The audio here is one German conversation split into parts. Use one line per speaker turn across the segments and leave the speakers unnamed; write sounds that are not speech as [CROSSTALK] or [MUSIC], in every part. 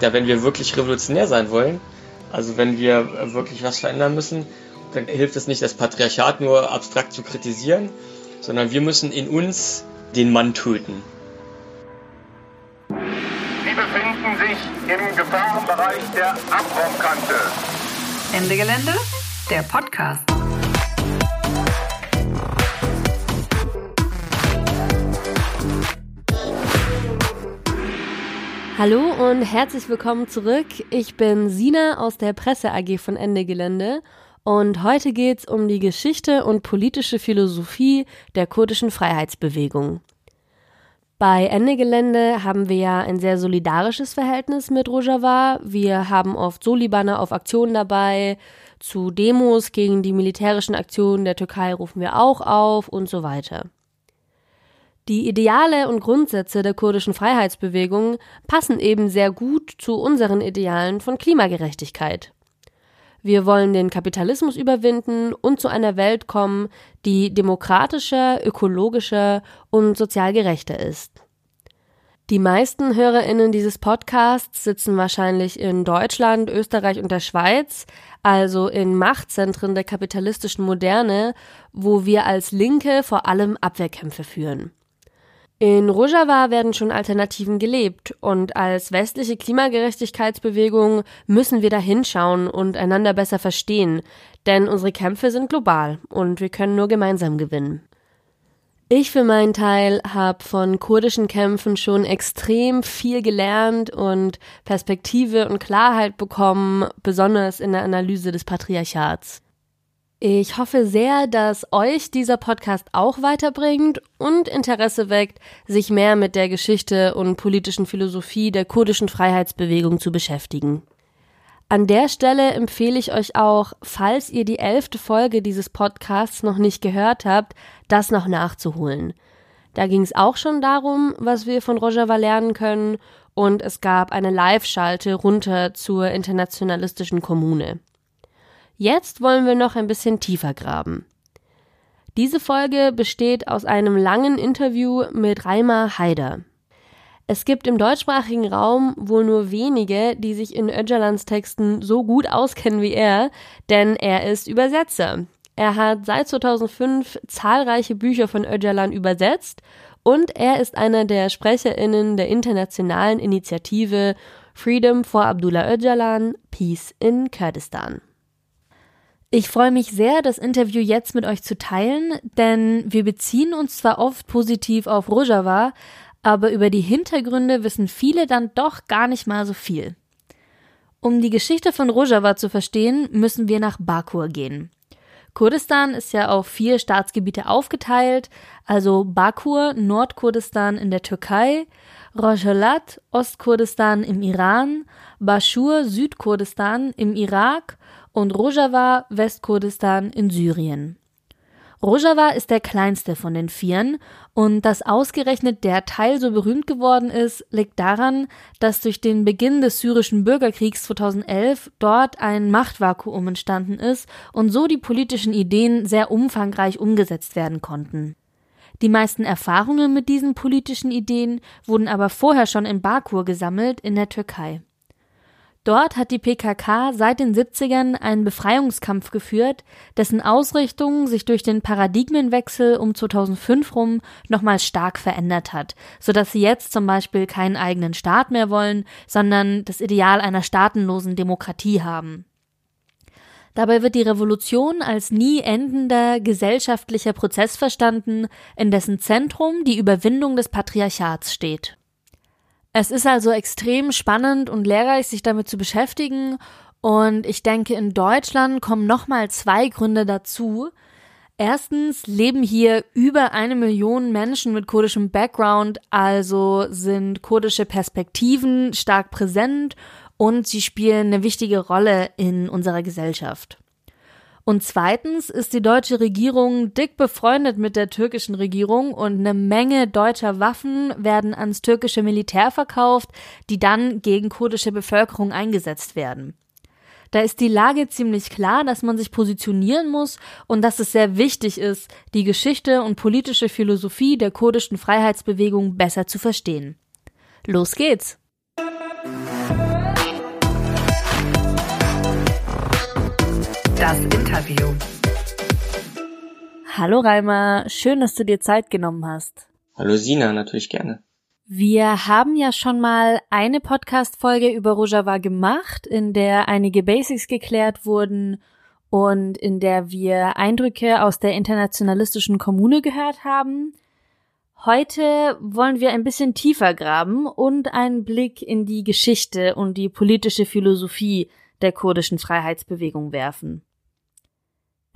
Ja, wenn wir wirklich revolutionär sein wollen, also wenn wir wirklich was verändern müssen, dann hilft es nicht, das Patriarchat nur abstrakt zu kritisieren, sondern wir müssen in uns den Mann töten.
Sie befinden sich im Gefahrenbereich der Abraumkante.
Ende Gelände, der Podcast.
Hallo und herzlich willkommen zurück. Ich bin Sina aus der Presse AG von Ende Gelände und heute geht's um die Geschichte und politische Philosophie der kurdischen Freiheitsbewegung. Bei Ende Gelände haben wir ja ein sehr solidarisches Verhältnis mit Rojava. Wir haben oft Solibaner auf Aktionen dabei. Zu Demos gegen die militärischen Aktionen der Türkei rufen wir auch auf und so weiter. Die Ideale und Grundsätze der kurdischen Freiheitsbewegung passen eben sehr gut zu unseren Idealen von Klimagerechtigkeit. Wir wollen den Kapitalismus überwinden und zu einer Welt kommen, die demokratischer, ökologischer und sozial gerechter ist. Die meisten Hörerinnen dieses Podcasts sitzen wahrscheinlich in Deutschland, Österreich und der Schweiz, also in Machtzentren der kapitalistischen Moderne, wo wir als Linke vor allem Abwehrkämpfe führen. In Rojava werden schon Alternativen gelebt und als westliche Klimagerechtigkeitsbewegung müssen wir da hinschauen und einander besser verstehen, denn unsere Kämpfe sind global und wir können nur gemeinsam gewinnen. Ich für meinen Teil habe von kurdischen Kämpfen schon extrem viel gelernt und Perspektive und Klarheit bekommen, besonders in der Analyse des Patriarchats. Ich hoffe sehr, dass euch dieser Podcast auch weiterbringt und Interesse weckt, sich mehr mit der Geschichte und politischen Philosophie der kurdischen Freiheitsbewegung zu beschäftigen. An der Stelle empfehle ich euch auch, falls ihr die elfte Folge dieses Podcasts noch nicht gehört habt, das noch nachzuholen. Da ging es auch schon darum, was wir von Rojava lernen können, und es gab eine Live-Schalte runter zur internationalistischen Kommune. Jetzt wollen wir noch ein bisschen tiefer graben. Diese Folge besteht aus einem langen Interview mit Reimer Haider. Es gibt im deutschsprachigen Raum wohl nur wenige, die sich in Öcalans Texten so gut auskennen wie er, denn er ist Übersetzer. Er hat seit 2005 zahlreiche Bücher von Öcalan übersetzt und er ist einer der SprecherInnen der internationalen Initiative Freedom for Abdullah Öcalan, Peace in Kurdistan. Ich freue mich sehr, das Interview jetzt mit euch zu teilen, denn wir beziehen uns zwar oft positiv auf Rojava, aber über die Hintergründe wissen viele dann doch gar nicht mal so viel. Um die Geschichte von Rojava zu verstehen, müssen wir nach Bakur gehen. Kurdistan ist ja auf vier Staatsgebiete aufgeteilt, also Bakur, Nordkurdistan in der Türkei, Rojhelat, Ostkurdistan im Iran, Bashur, Südkurdistan im Irak und Rojava, Westkurdistan in Syrien. Rojava ist der kleinste von den Vieren und dass ausgerechnet der Teil so berühmt geworden ist, liegt daran, dass durch den Beginn des syrischen Bürgerkriegs 2011 dort ein Machtvakuum entstanden ist und so die politischen Ideen sehr umfangreich umgesetzt werden konnten. Die meisten Erfahrungen mit diesen politischen Ideen wurden aber vorher schon in Bakur gesammelt in der Türkei. Dort hat die PKK seit den 70ern einen Befreiungskampf geführt, dessen Ausrichtung sich durch den Paradigmenwechsel um 2005 rum nochmal stark verändert hat, sodass sie jetzt zum Beispiel keinen eigenen Staat mehr wollen, sondern das Ideal einer staatenlosen Demokratie haben. Dabei wird die Revolution als nie endender gesellschaftlicher Prozess verstanden, in dessen Zentrum die Überwindung des Patriarchats steht. Es ist also extrem spannend und lehrreich, sich damit zu beschäftigen. Und ich denke, in Deutschland kommen nochmal zwei Gründe dazu. Erstens leben hier über eine Million Menschen mit kurdischem Background, also sind kurdische Perspektiven stark präsent und sie spielen eine wichtige Rolle in unserer Gesellschaft. Und zweitens ist die deutsche Regierung dick befreundet mit der türkischen Regierung und eine Menge deutscher Waffen werden ans türkische Militär verkauft, die dann gegen kurdische Bevölkerung eingesetzt werden. Da ist die Lage ziemlich klar, dass man sich positionieren muss und dass es sehr wichtig ist, die Geschichte und politische Philosophie der kurdischen Freiheitsbewegung besser zu verstehen. Los geht's!
Das Interview.
Hallo Reimer, schön, dass du dir Zeit genommen hast.
Hallo Sina, natürlich gerne.
Wir haben ja schon mal eine Podcast-Folge über Rojava gemacht, in der einige Basics geklärt wurden und in der wir Eindrücke aus der internationalistischen Kommune gehört haben. Heute wollen wir ein bisschen tiefer graben und einen Blick in die Geschichte und die politische Philosophie der kurdischen Freiheitsbewegung werfen.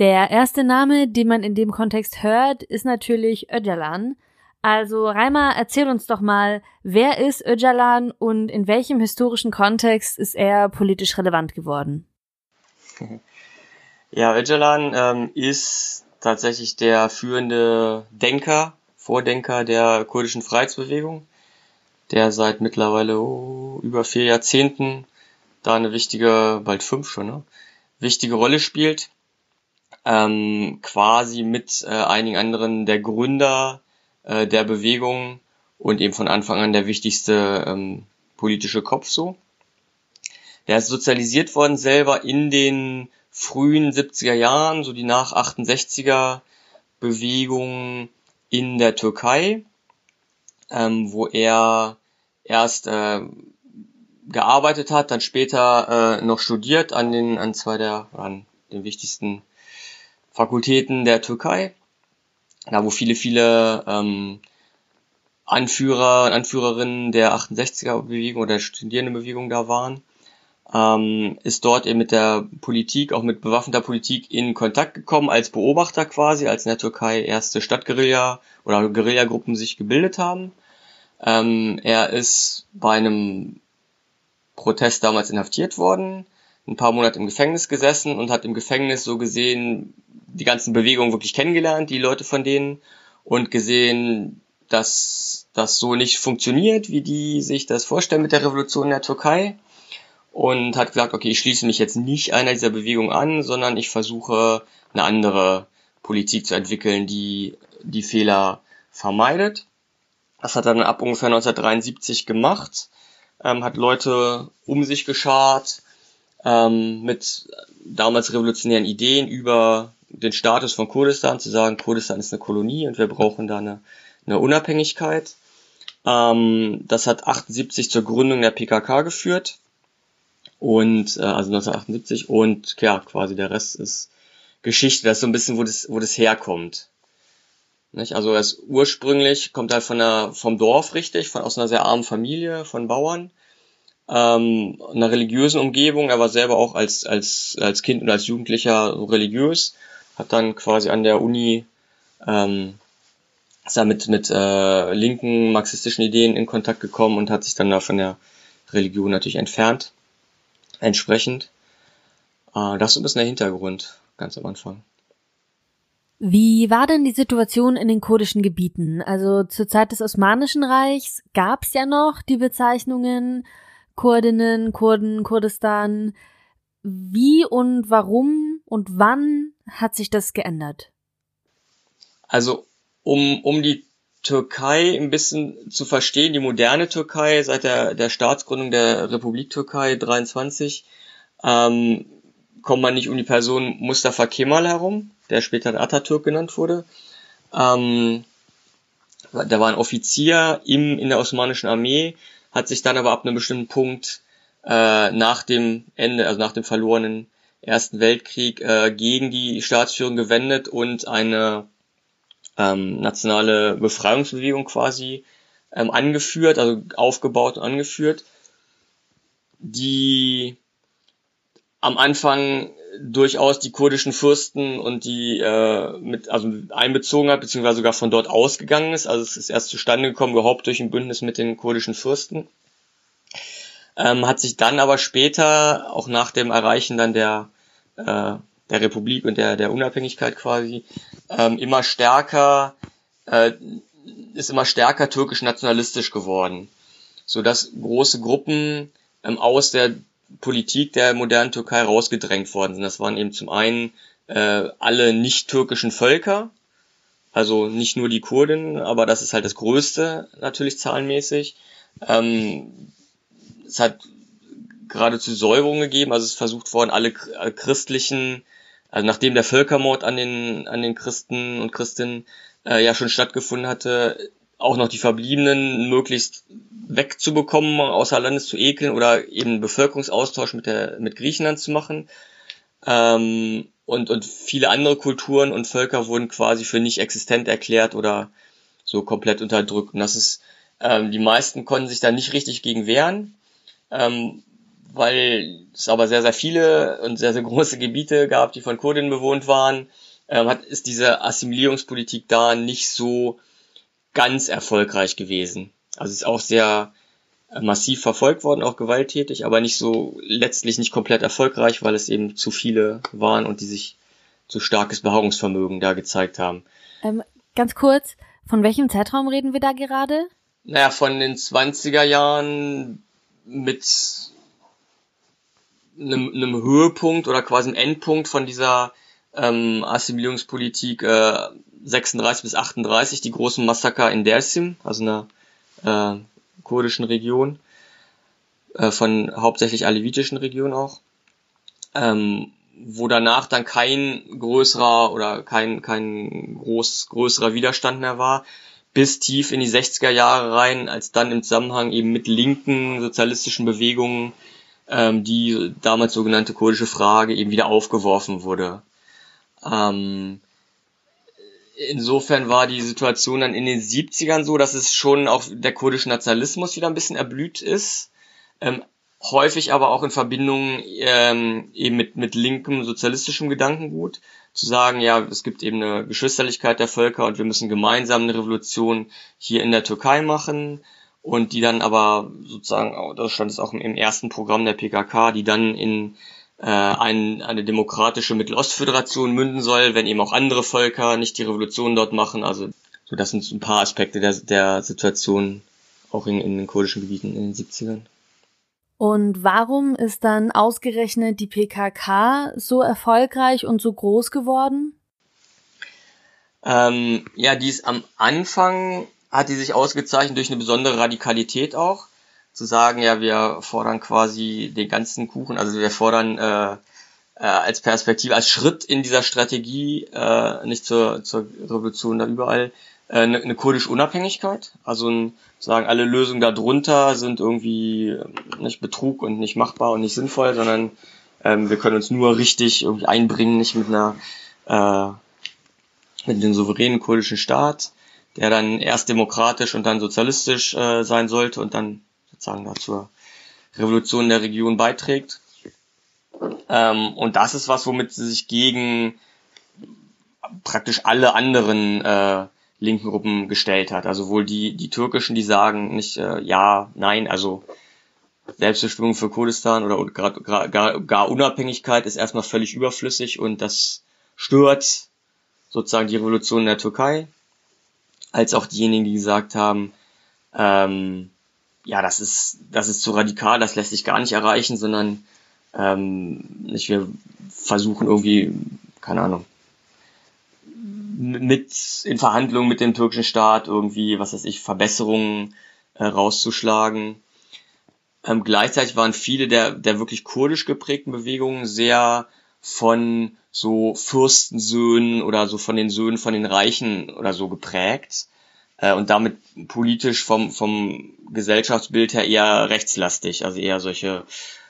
Der erste Name, den man in dem Kontext hört, ist natürlich Öcalan. Also Reimer, erzähl uns doch mal, wer ist Öcalan und in welchem historischen Kontext ist er politisch relevant geworden? [LAUGHS]
Ja, Öcalan ähm, ist tatsächlich der führende Denker, Vordenker der kurdischen Freiheitsbewegung, der seit mittlerweile oh, über vier Jahrzehnten da eine wichtige, bald fünf schon, ne, wichtige Rolle spielt ähm, quasi mit äh, einigen anderen der Gründer äh, der Bewegung und eben von Anfang an der wichtigste ähm, politische Kopf so. Der ist sozialisiert worden selber in den frühen 70er Jahren, so die nach 68er Bewegung in der Türkei, ähm, wo er erst äh, gearbeitet hat, dann später äh, noch studiert an den an zwei der an den wichtigsten Fakultäten der Türkei, da wo viele, viele ähm, Anführer und Anführerinnen der 68er-Bewegung oder der Studierendenbewegung da waren, ähm, ist dort eben mit der Politik, auch mit bewaffneter Politik in Kontakt gekommen, als Beobachter quasi, als in der Türkei erste Stadtguerilla oder Guerillagruppen sich gebildet haben. Ähm, er ist bei einem Protest damals inhaftiert worden, ein paar Monate im Gefängnis gesessen und hat im Gefängnis so gesehen die ganzen Bewegungen wirklich kennengelernt, die Leute von denen, und gesehen, dass das so nicht funktioniert, wie die sich das vorstellen mit der Revolution in der Türkei. Und hat gesagt, okay, ich schließe mich jetzt nicht einer dieser Bewegungen an, sondern ich versuche eine andere Politik zu entwickeln, die die Fehler vermeidet. Das hat er dann ab ungefähr 1973 gemacht, ähm, hat Leute um sich geschart, ähm, mit damals revolutionären Ideen über den Status von Kurdistan, zu sagen, Kurdistan ist eine Kolonie und wir brauchen da eine, eine Unabhängigkeit. Ähm, das hat 78 zur Gründung der PKK geführt und äh, also 1978 und ja, quasi der Rest ist Geschichte. Das ist so ein bisschen, wo das, wo das herkommt. Nicht? Also ist ursprünglich kommt halt von der, vom Dorf richtig, von aus einer sehr armen Familie, von Bauern ähm, einer religiösen Umgebung. Er war selber auch als, als, als Kind und als Jugendlicher religiös, hat dann quasi an der Uni ähm, ist er mit, mit äh, linken marxistischen Ideen in Kontakt gekommen und hat sich dann da von der Religion natürlich entfernt. Entsprechend. Äh, das ist ein bisschen der Hintergrund, ganz am Anfang.
Wie war denn die Situation in den kurdischen Gebieten? Also zur Zeit des Osmanischen Reichs gab es ja noch die Bezeichnungen Kurdinnen, Kurden, Kurdistan. Wie und warum und wann hat sich das geändert?
Also um, um die Türkei ein bisschen zu verstehen, die moderne Türkei seit der, der Staatsgründung der Republik Türkei 23, ähm, kommt man nicht um die Person Mustafa Kemal herum, der später Atatürk genannt wurde. Ähm, der war ein Offizier im, in der osmanischen Armee, hat sich dann aber ab einem bestimmten Punkt äh, nach dem Ende, also nach dem verlorenen Ersten Weltkrieg, äh, gegen die Staatsführung gewendet und eine ähm, nationale Befreiungsbewegung quasi ähm, angeführt, also aufgebaut und angeführt, die am Anfang durchaus die kurdischen Fürsten und die äh, mit also einbezogen hat, beziehungsweise sogar von dort ausgegangen ist. Also es ist erst zustande gekommen, überhaupt durch ein Bündnis mit den kurdischen Fürsten. Ähm, hat sich dann aber später, auch nach dem Erreichen dann der, äh, der Republik und der, der Unabhängigkeit quasi, ähm, immer stärker, äh, ist immer stärker türkisch-nationalistisch geworden. So dass große Gruppen ähm, aus der Politik der modernen Türkei rausgedrängt worden sind. Das waren eben zum einen äh, alle nicht-türkischen Völker, also nicht nur die Kurden, aber das ist halt das Größte natürlich zahlenmäßig. Ähm, es hat geradezu Säuberung gegeben, also es ist versucht worden, alle christlichen also nachdem der Völkermord an den, an den Christen und Christinnen äh, ja schon stattgefunden hatte, auch noch die Verbliebenen möglichst wegzubekommen, außer Landes zu ekeln oder eben Bevölkerungsaustausch mit der mit Griechenland zu machen. Ähm, und, und viele andere Kulturen und Völker wurden quasi für nicht existent erklärt oder so komplett unterdrückt. Und das ist, ähm, die meisten konnten sich da nicht richtig gegen wehren, ähm, weil es aber sehr, sehr viele und sehr, sehr [LAUGHS] große Gebiete gab, die von Kurden bewohnt waren, ähm, hat, ist diese Assimilierungspolitik da nicht so ganz erfolgreich gewesen. Also ist auch sehr äh, massiv verfolgt worden, auch gewalttätig, aber nicht so letztlich nicht komplett erfolgreich, weil es eben zu viele waren und die sich zu starkes Beharrungsvermögen da gezeigt haben.
Ähm, ganz kurz, von welchem Zeitraum reden wir da gerade?
Naja, von den 20er Jahren mit einem, einem Höhepunkt oder quasi einem Endpunkt von dieser ähm, Assimilierungspolitik äh, 36 bis 38, die großen Massaker in Dersim, also einer äh, kurdischen Region, äh, von hauptsächlich alevitischen Regionen auch, ähm, wo danach dann kein größerer oder kein, kein groß, größerer Widerstand mehr war, bis tief in die 60er Jahre rein, als dann im Zusammenhang eben mit linken sozialistischen Bewegungen ähm, die damals sogenannte kurdische Frage eben wieder aufgeworfen wurde. Ähm, insofern war die Situation dann in den 70ern so, dass es schon auch der kurdische Nationalismus wieder ein bisschen erblüht ist. Ähm, häufig aber auch in Verbindung ähm, eben mit, mit linkem sozialistischem Gedankengut. Zu sagen, ja, es gibt eben eine Geschwisterlichkeit der Völker und wir müssen gemeinsam eine Revolution hier in der Türkei machen. Und die dann aber sozusagen, das stand es auch im ersten Programm der PKK, die dann in äh, ein, eine demokratische Mittelostföderation münden soll, wenn eben auch andere Völker nicht die Revolution dort machen. Also so das sind so ein paar Aspekte der, der Situation auch in, in den kurdischen Gebieten in den 70ern.
Und warum ist dann ausgerechnet die PKK so erfolgreich und so groß geworden?
Ähm, ja, die ist am Anfang, hat die sich ausgezeichnet durch eine besondere Radikalität auch zu sagen, ja, wir fordern quasi den ganzen Kuchen, also wir fordern äh, äh, als Perspektive, als Schritt in dieser Strategie, äh, nicht zur, zur Revolution da überall, äh, eine, eine kurdische Unabhängigkeit. Also ein, sagen, alle Lösungen darunter sind irgendwie nicht Betrug und nicht machbar und nicht sinnvoll, sondern ähm, wir können uns nur richtig irgendwie einbringen, nicht mit einer äh, mit dem souveränen kurdischen Staat, der dann erst demokratisch und dann sozialistisch äh, sein sollte und dann sozusagen da zur Revolution der Region beiträgt. Ähm, und das ist was, womit sie sich gegen praktisch alle anderen äh, linken Gruppen gestellt hat. Also wohl die, die türkischen, die sagen nicht äh, ja, nein, also Selbstbestimmung für Kurdistan oder gar, gar, gar Unabhängigkeit ist erstmal völlig überflüssig und das stört sozusagen die Revolution in der Türkei, als auch diejenigen, die gesagt haben, ähm, ja, das ist, das ist zu radikal, das lässt sich gar nicht erreichen, sondern ähm, nicht, wir versuchen irgendwie, keine Ahnung, mit in Verhandlungen mit dem türkischen Staat irgendwie, was weiß ich, Verbesserungen äh, rauszuschlagen. Ähm, gleichzeitig waren viele der, der wirklich kurdisch geprägten Bewegungen sehr von so Fürstensöhnen oder so von den Söhnen von den Reichen oder so geprägt äh, und damit politisch vom, vom Gesellschaftsbild her eher rechtslastig, also eher solche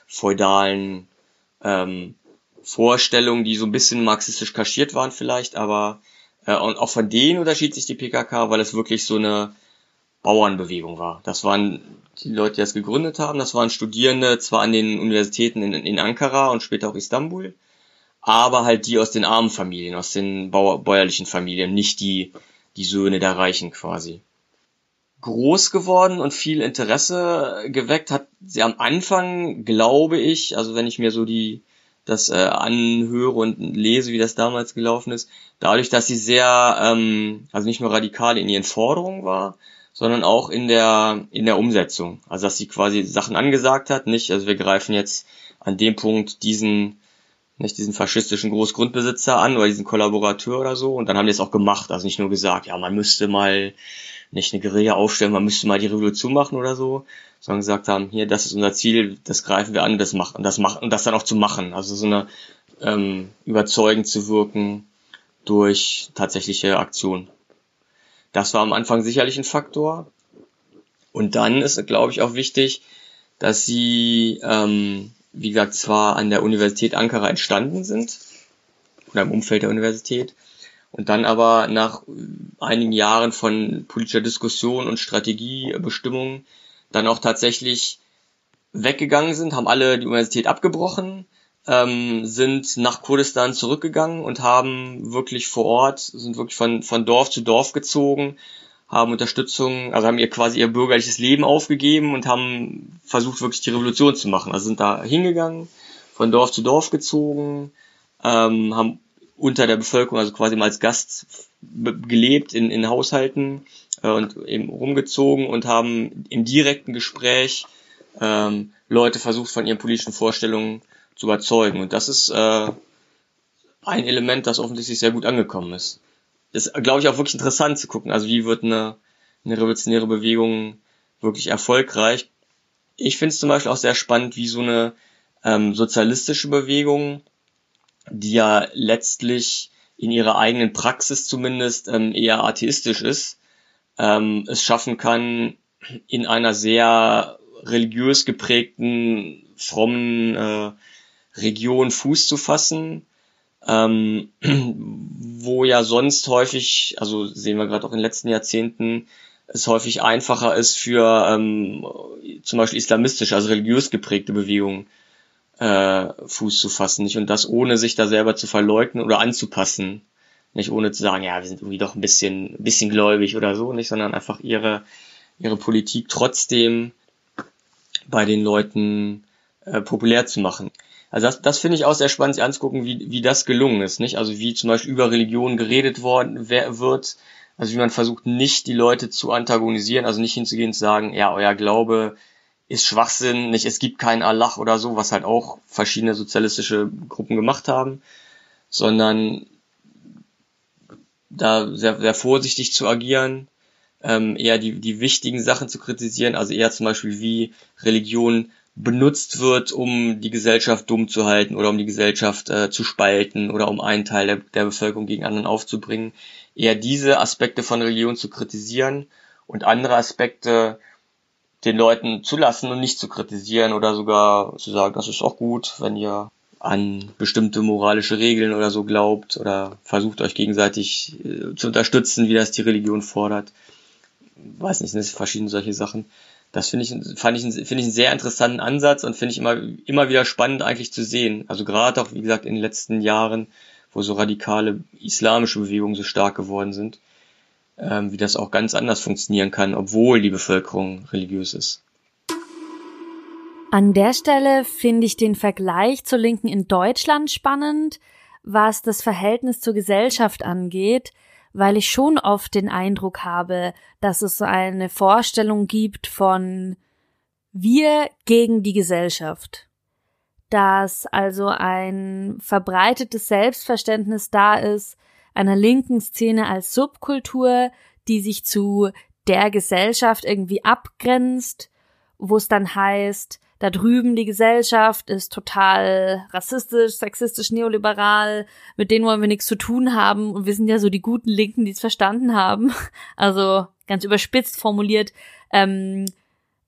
feudalen ähm, Vorstellungen, die so ein bisschen marxistisch kaschiert waren vielleicht, aber äh, und auch von denen unterschied sich die PKK, weil es wirklich so eine Bauernbewegung war. Das waren die Leute, die das gegründet haben, das waren Studierende, zwar an den Universitäten in, in Ankara und später auch Istanbul, aber halt die aus den armen Familien, aus den bäuerlichen Familien, nicht die die Söhne der Reichen quasi. Groß geworden und viel Interesse geweckt hat sie am Anfang, glaube ich, also wenn ich mir so die das äh, anhöre und lese, wie das damals gelaufen ist, dadurch, dass sie sehr, ähm, also nicht nur radikal in ihren Forderungen war, sondern auch in der in der Umsetzung. Also dass sie quasi Sachen angesagt hat, nicht, also wir greifen jetzt an dem Punkt diesen nicht diesen faschistischen Großgrundbesitzer an oder diesen Kollaborateur oder so. Und dann haben die es auch gemacht. Also nicht nur gesagt, ja, man müsste mal nicht eine Guerilla aufstellen, man müsste mal die Revolution machen oder so, sondern gesagt haben, hier, das ist unser Ziel, das greifen wir an, das machen, das machen, und das dann auch zu machen. Also so eine ähm, überzeugend zu wirken durch tatsächliche Aktion. Das war am Anfang sicherlich ein Faktor. Und dann ist, glaube ich, auch wichtig, dass sie, ähm, wie gesagt, zwar an der Universität Ankara entstanden sind oder im Umfeld der Universität und dann aber nach einigen Jahren von politischer Diskussion und Strategiebestimmung dann auch tatsächlich weggegangen sind, haben alle die Universität abgebrochen, ähm, sind nach Kurdistan zurückgegangen und haben wirklich vor Ort, sind wirklich von, von Dorf zu Dorf gezogen, haben Unterstützung, also haben ihr quasi ihr bürgerliches Leben aufgegeben und haben versucht wirklich die Revolution zu machen. Also sind da hingegangen, von Dorf zu Dorf gezogen, ähm, haben unter der Bevölkerung, also quasi mal als Gast gelebt in, in Haushalten äh, und eben rumgezogen und haben im direkten Gespräch ähm, Leute versucht von ihren politischen Vorstellungen zu überzeugen. Und das ist äh, ein Element, das offensichtlich sehr gut angekommen ist. Ist, glaube ich, auch wirklich interessant zu gucken. Also wie wird eine, eine revolutionäre Bewegung wirklich erfolgreich? Ich finde es zum Beispiel auch sehr spannend, wie so eine ähm, sozialistische Bewegung, die ja letztlich in ihrer eigenen Praxis zumindest ähm, eher atheistisch ist, ähm, es schaffen kann, in einer sehr religiös geprägten, frommen äh, Region Fuß zu fassen, ähm, [CLEARS THROAT] wo ja sonst häufig, also sehen wir gerade auch in den letzten Jahrzehnten, es häufig einfacher ist für ähm, zum Beispiel islamistisch, also religiös geprägte Bewegungen äh, Fuß zu fassen, nicht? Und das ohne sich da selber zu verleugnen oder anzupassen, nicht ohne zu sagen, ja, wir sind irgendwie doch ein bisschen, ein bisschen gläubig oder so, nicht, sondern einfach ihre ihre Politik trotzdem bei den Leuten äh, populär zu machen. Also das, das finde ich auch sehr spannend, sich anzugucken, wie, wie das gelungen ist, nicht? Also wie zum Beispiel über Religion geredet worden wer, wird, also wie man versucht, nicht die Leute zu antagonisieren, also nicht hinzugehen und zu sagen, ja, euer Glaube ist Schwachsinn, nicht, es gibt keinen Allah oder so, was halt auch verschiedene sozialistische Gruppen gemacht haben, sondern da sehr, sehr vorsichtig zu agieren, ähm, eher die, die wichtigen Sachen zu kritisieren, also eher zum Beispiel wie Religion benutzt wird, um die Gesellschaft dumm zu halten oder um die Gesellschaft äh, zu spalten oder um einen Teil der, der Bevölkerung gegen anderen aufzubringen. Eher diese Aspekte von Religion zu kritisieren und andere Aspekte den Leuten zu lassen und nicht zu kritisieren oder sogar zu sagen, das ist auch gut, wenn ihr an bestimmte moralische Regeln oder so glaubt oder versucht euch gegenseitig äh, zu unterstützen, wie das die Religion fordert. Weiß nicht, sind verschiedene solche Sachen das finde ich, fand ich, finde ich einen sehr interessanten Ansatz und finde ich immer, immer wieder spannend eigentlich zu sehen. Also gerade auch, wie gesagt, in den letzten Jahren, wo so radikale islamische Bewegungen so stark geworden sind, ähm, wie das auch ganz anders funktionieren kann, obwohl die Bevölkerung religiös ist.
An der Stelle finde ich den Vergleich zur Linken in Deutschland spannend, was das Verhältnis zur Gesellschaft angeht weil ich schon oft den Eindruck habe, dass es so eine Vorstellung gibt von wir gegen die Gesellschaft. Dass also ein verbreitetes Selbstverständnis da ist, einer linken Szene als Subkultur, die sich zu der Gesellschaft irgendwie abgrenzt, wo es dann heißt, da drüben die Gesellschaft ist total rassistisch, sexistisch, neoliberal, mit denen wollen wir nichts zu tun haben und wir sind ja so die guten Linken, die es verstanden haben. [LAUGHS] Also ganz überspitzt formuliert. Ähm,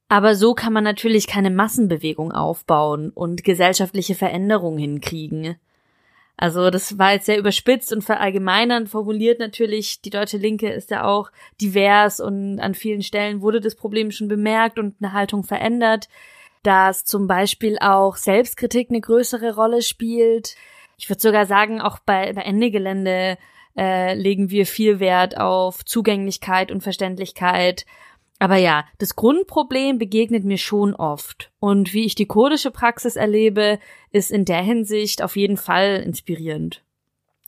aber so kann man natürlich keine Massenbewegung aufbauen und gesellschaftliche Veränderungen hinkriegen. Also das war jetzt sehr überspitzt und verallgemeinernd formuliert natürlich. Die deutsche Linke ist ja auch divers und an vielen Stellen wurde das Problem schon bemerkt und eine Haltung verändert dass zum Beispiel auch Selbstkritik eine größere Rolle spielt. Ich würde sogar sagen, auch bei, bei Ende Gelände äh, legen wir viel Wert auf Zugänglichkeit und Verständlichkeit. Aber ja, das Grundproblem begegnet mir schon oft. Und wie ich die kurdische Praxis erlebe, ist in der Hinsicht auf jeden Fall inspirierend.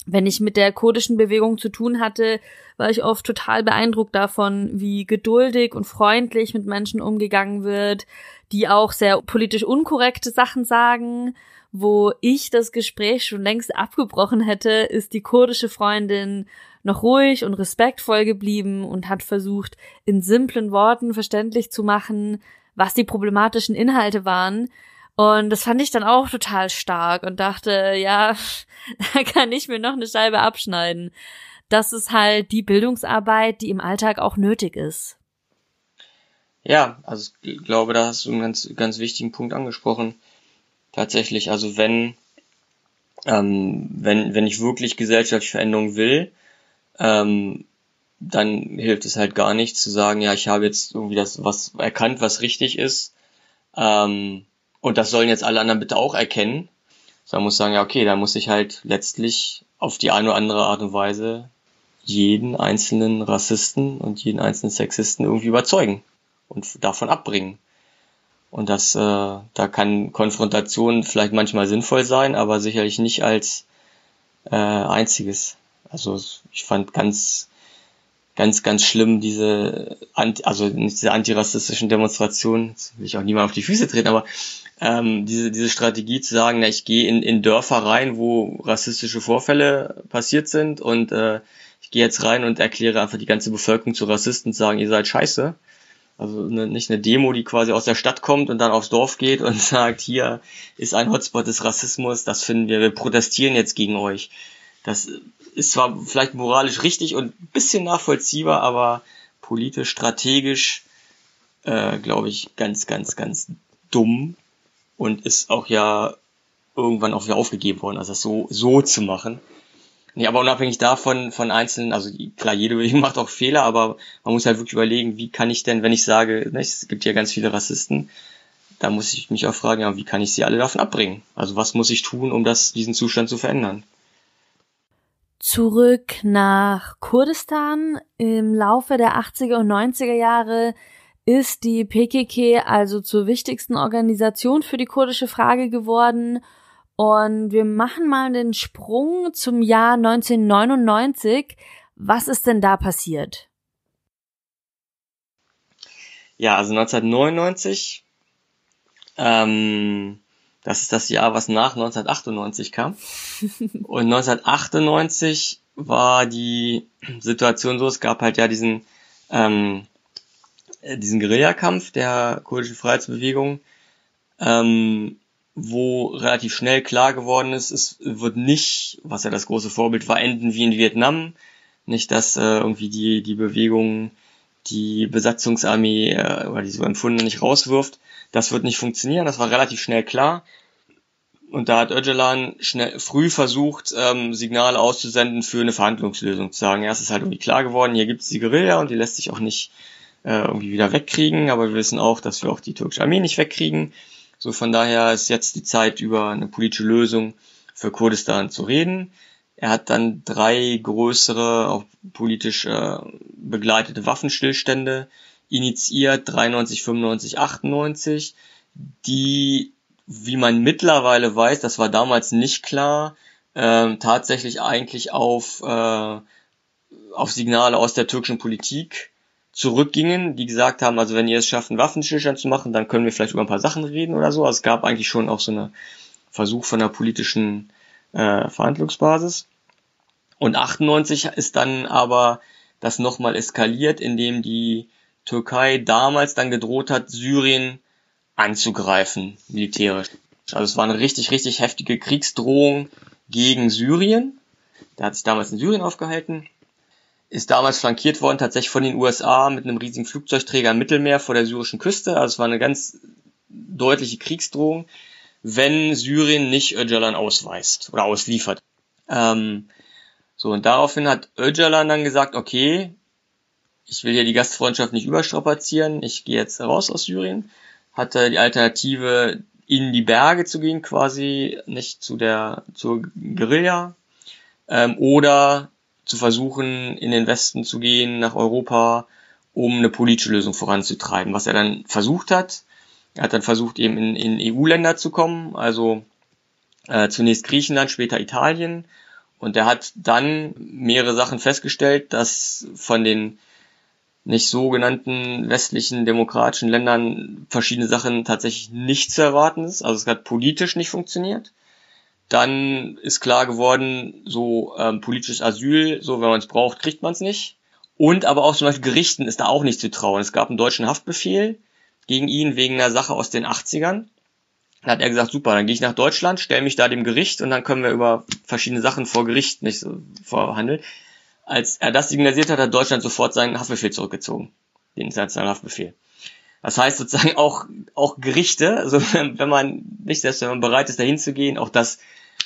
Wenn ich mit der kurdischen Bewegung zu tun hatte, war ich oft total beeindruckt davon, wie geduldig und freundlich mit Menschen umgegangen wird, die auch sehr politisch unkorrekte Sachen sagen. Wo ich das Gespräch schon längst abgebrochen hätte, ist die kurdische Freundin noch ruhig und respektvoll geblieben und hat versucht, in simplen Worten verständlich zu machen, was die problematischen Inhalte waren. Und das fand ich dann auch total stark und dachte, ja, [LAUGHS] da kann ich mir noch eine Scheibe abschneiden. Das ist halt die Bildungsarbeit, die im Alltag auch nötig ist.
Ja, also ich glaube, da hast du einen ganz, ganz wichtigen Punkt angesprochen. Tatsächlich, also wenn, ähm, wenn, wenn ich wirklich gesellschaftliche Veränderung will, ähm, dann hilft es halt gar nicht zu sagen, ja, ich habe jetzt irgendwie das was erkannt, was richtig ist. Ähm, und das sollen jetzt alle anderen bitte auch erkennen. So, man muss sagen, ja, okay, da muss ich halt letztlich auf die eine oder andere Art und Weise jeden einzelnen Rassisten und jeden einzelnen Sexisten irgendwie überzeugen und davon abbringen. Und das, äh, da kann Konfrontation vielleicht manchmal sinnvoll sein, aber sicherlich nicht als äh, einziges. Also ich fand ganz, ganz, ganz schlimm diese, also diese antirassistischen Demonstrationen, jetzt will ich auch niemand auf die Füße treten, aber ähm, diese, diese Strategie zu sagen, na, ich gehe in, in Dörfer rein, wo rassistische Vorfälle passiert sind und äh, ich gehe jetzt rein und erkläre einfach die ganze Bevölkerung zu Rassisten und sagen, ihr seid scheiße. Also eine, nicht eine Demo, die quasi aus der Stadt kommt und dann aufs Dorf geht und [LAUGHS] sagt, hier ist ein Hotspot des Rassismus, das finden wir, wir protestieren jetzt gegen euch. Das ist zwar vielleicht moralisch richtig und ein bisschen nachvollziehbar, aber politisch, strategisch, äh, glaube ich, ganz, ganz, ganz dumm und ist auch ja irgendwann auch wieder aufgegeben worden, also das so, so zu machen. Nee, aber unabhängig davon, von einzelnen, also klar, jede [LAUGHS] macht auch Fehler, aber man muss halt wirklich überlegen, wie kann ich denn, wenn ich sage, ne, es gibt ja ganz viele Rassisten, da muss ich mich auch fragen, ja, wie kann ich sie alle davon abbringen? Also was muss ich tun, um das, diesen Zustand zu verändern?
Zurück nach Kurdistan. Im Laufe der 80er und 90er Jahre ist die PKK also zur wichtigsten Organisation für die kurdische Frage geworden und wir machen mal den Sprung zum Jahr 1999. Was ist denn da passiert?
Ja, also 1999, ähm, das ist das Jahr, was nach 1998 kam. [LAUGHS] Und 1998 war die Situation so, es gab halt ja diesen, ähm, diesen Guerillakampf der kurdischen Freiheitsbewegung. Ähm, wo relativ schnell klar geworden ist, es wird nicht, was ja das große Vorbild war, enden wie in Vietnam. Nicht, dass äh, irgendwie die, die Bewegung die Besatzungsarmee äh, oder die so empfunden nicht rauswirft. Das wird nicht funktionieren, das war relativ schnell klar. Und da hat Öcalan schnell früh versucht, ähm, Signale auszusenden für eine Verhandlungslösung. Zu sagen, es ist halt irgendwie klar geworden, hier gibt es die Guerilla und die lässt sich auch nicht äh, irgendwie wieder wegkriegen, aber wir wissen auch, dass wir auch die türkische Armee nicht wegkriegen. So von daher ist jetzt die Zeit, über eine politische Lösung für Kurdistan zu reden. Er hat dann drei größere, auch politisch äh, begleitete Waffenstillstände initiiert, 93, 95, 98, die, wie man mittlerweile weiß, das war damals nicht klar, äh, tatsächlich eigentlich auf, äh, auf Signale aus der türkischen Politik zurückgingen, die gesagt haben, also wenn ihr es schafft, einen Waffenstillstand zu machen, dann können wir vielleicht über ein paar Sachen reden oder so. Also es gab eigentlich schon auch so eine Versuch von einer politischen äh, Verhandlungsbasis. Und 98 ist dann aber das nochmal eskaliert, indem die Türkei damals dann gedroht hat, Syrien anzugreifen, militärisch. Also es war eine richtig, richtig heftige Kriegsdrohung gegen Syrien. Der hat sich damals in Syrien aufgehalten ist damals flankiert worden, tatsächlich von den USA mit einem riesigen Flugzeugträger im Mittelmeer vor der syrischen Küste. Also es war eine ganz deutliche Kriegsdrohung, wenn Syrien nicht Öcalan ausweist oder ausliefert. Ähm, so, und daraufhin hat Öcalan dann gesagt, okay, ich will hier die Gastfreundschaft nicht überstrapazieren, ich gehe jetzt raus aus Syrien. Hatte die Alternative, in die Berge zu gehen, quasi nicht zu der zur Guerilla, ähm, oder zu versuchen, in den Westen zu gehen, nach Europa, um eine politische Lösung voranzutreiben. Was er dann versucht hat, er hat dann versucht, eben in, in EU-Länder zu kommen, also äh, zunächst Griechenland, später Italien. Und er hat dann mehrere Sachen festgestellt, dass von den nicht so genannten westlichen demokratischen Ländern verschiedene Sachen tatsächlich nicht zu erwarten ist. Also es hat politisch nicht funktioniert. Dann ist klar geworden, so ähm, politisches Asyl, so wenn man es braucht, kriegt man es nicht. Und aber auch zum Beispiel Gerichten ist da auch nicht zu trauen. Es gab einen deutschen Haftbefehl gegen ihn wegen einer Sache aus den 80ern. Dann hat er gesagt, super, dann gehe ich nach Deutschland, stelle mich da dem Gericht und dann können wir über verschiedene Sachen vor Gericht nicht so verhandeln. Als er das signalisiert hat, hat Deutschland sofort seinen Haftbefehl zurückgezogen, den internationalen Haftbefehl. Das heißt sozusagen auch, auch Gerichte, also wenn man nicht selbst wenn man bereit ist, dahin zu gehen, auch das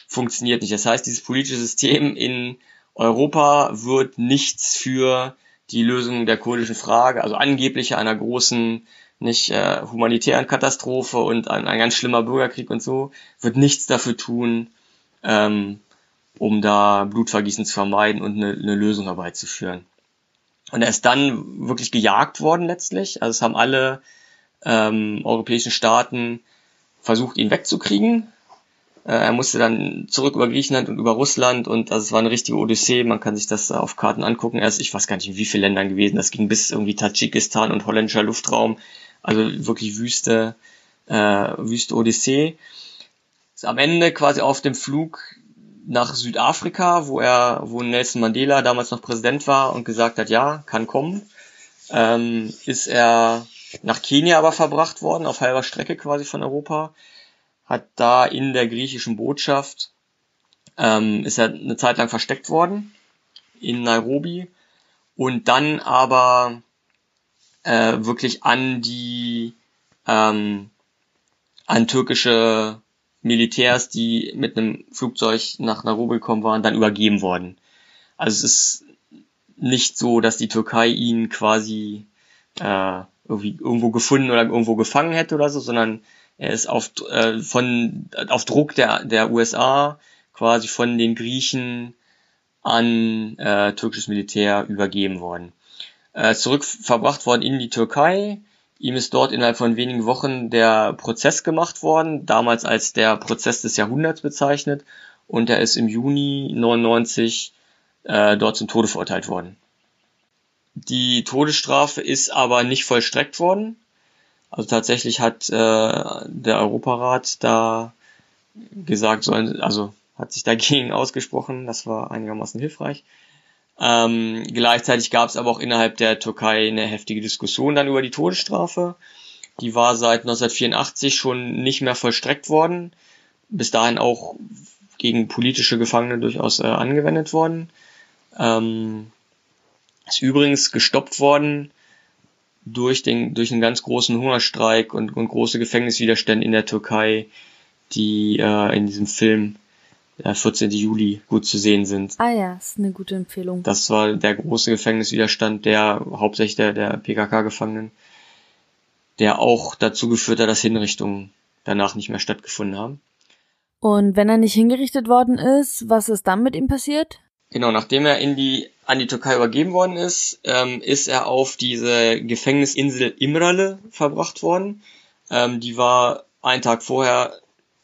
funktioniert nicht. Das heißt, dieses politische System in Europa wird nichts für die Lösung der kurdischen Frage, also angeblich einer großen nicht äh, humanitären Katastrophe und ein, ein ganz schlimmer Bürgerkrieg und so, wird nichts dafür tun, ähm, um da Blutvergießen zu vermeiden und eine, eine Lösung herbeizuführen. Und er ist dann wirklich gejagt worden letztlich. Also es haben alle ähm, europäischen Staaten versucht, ihn wegzukriegen. Äh, er musste dann zurück über Griechenland und über Russland und also es war eine richtige Odyssee. Man kann sich das auf Karten angucken. Er ist, ich weiß gar nicht, in wie vielen Ländern gewesen. Das ging bis irgendwie Tadschikistan und holländischer Luftraum. Also wirklich Wüste, äh, Wüste Odyssee. Ist am Ende quasi auf dem Flug nach Südafrika, wo er, wo Nelson Mandela damals noch Präsident war und gesagt hat, ja, kann kommen, ähm, ist er nach Kenia aber verbracht worden, auf halber Strecke quasi von Europa, hat da in der griechischen Botschaft, ähm, ist er eine Zeit lang versteckt worden in Nairobi. Und dann aber äh, wirklich an die ähm, an türkische Militärs, die mit einem Flugzeug nach Nairobi gekommen waren, dann übergeben worden. Also es ist nicht so, dass die Türkei ihn quasi äh, irgendwie irgendwo gefunden oder irgendwo gefangen hätte oder so, sondern er ist auf, äh, von, auf Druck der, der USA quasi von den Griechen an äh, türkisches Militär übergeben worden. Äh, zurück verbracht worden in die Türkei, Ihm ist dort innerhalb von wenigen Wochen der Prozess gemacht worden, damals als der Prozess des Jahrhunderts bezeichnet, und er ist im Juni 99 äh, dort zum Tode verurteilt worden. Die Todesstrafe ist aber nicht vollstreckt worden. Also tatsächlich hat äh, der Europarat da gesagt, so, also hat sich dagegen [LAUGHS] ausgesprochen. Das war einigermaßen hilfreich. Ähm, gleichzeitig gab es aber auch innerhalb der Türkei eine heftige Diskussion dann über die Todesstrafe. Die war seit 1984 schon nicht mehr vollstreckt worden. Bis dahin auch gegen politische Gefangene durchaus äh, angewendet worden. Ähm, ist übrigens gestoppt worden durch den durch einen ganz großen Hungerstreik und, und große Gefängniswiderstände in der Türkei, die äh, in diesem Film der 14. Juli gut zu sehen sind.
Ah ja, ist eine gute Empfehlung.
Das war der große Gefängniswiderstand der hauptsächlich der, der PKK-Gefangenen, der auch dazu geführt hat, dass Hinrichtungen danach nicht mehr stattgefunden haben.
Und wenn er nicht hingerichtet worden ist, was ist dann mit ihm passiert?
Genau, nachdem er in die, an die Türkei übergeben worden ist, ähm, ist er auf diese Gefängnisinsel Imrale verbracht worden. Ähm, die war einen Tag vorher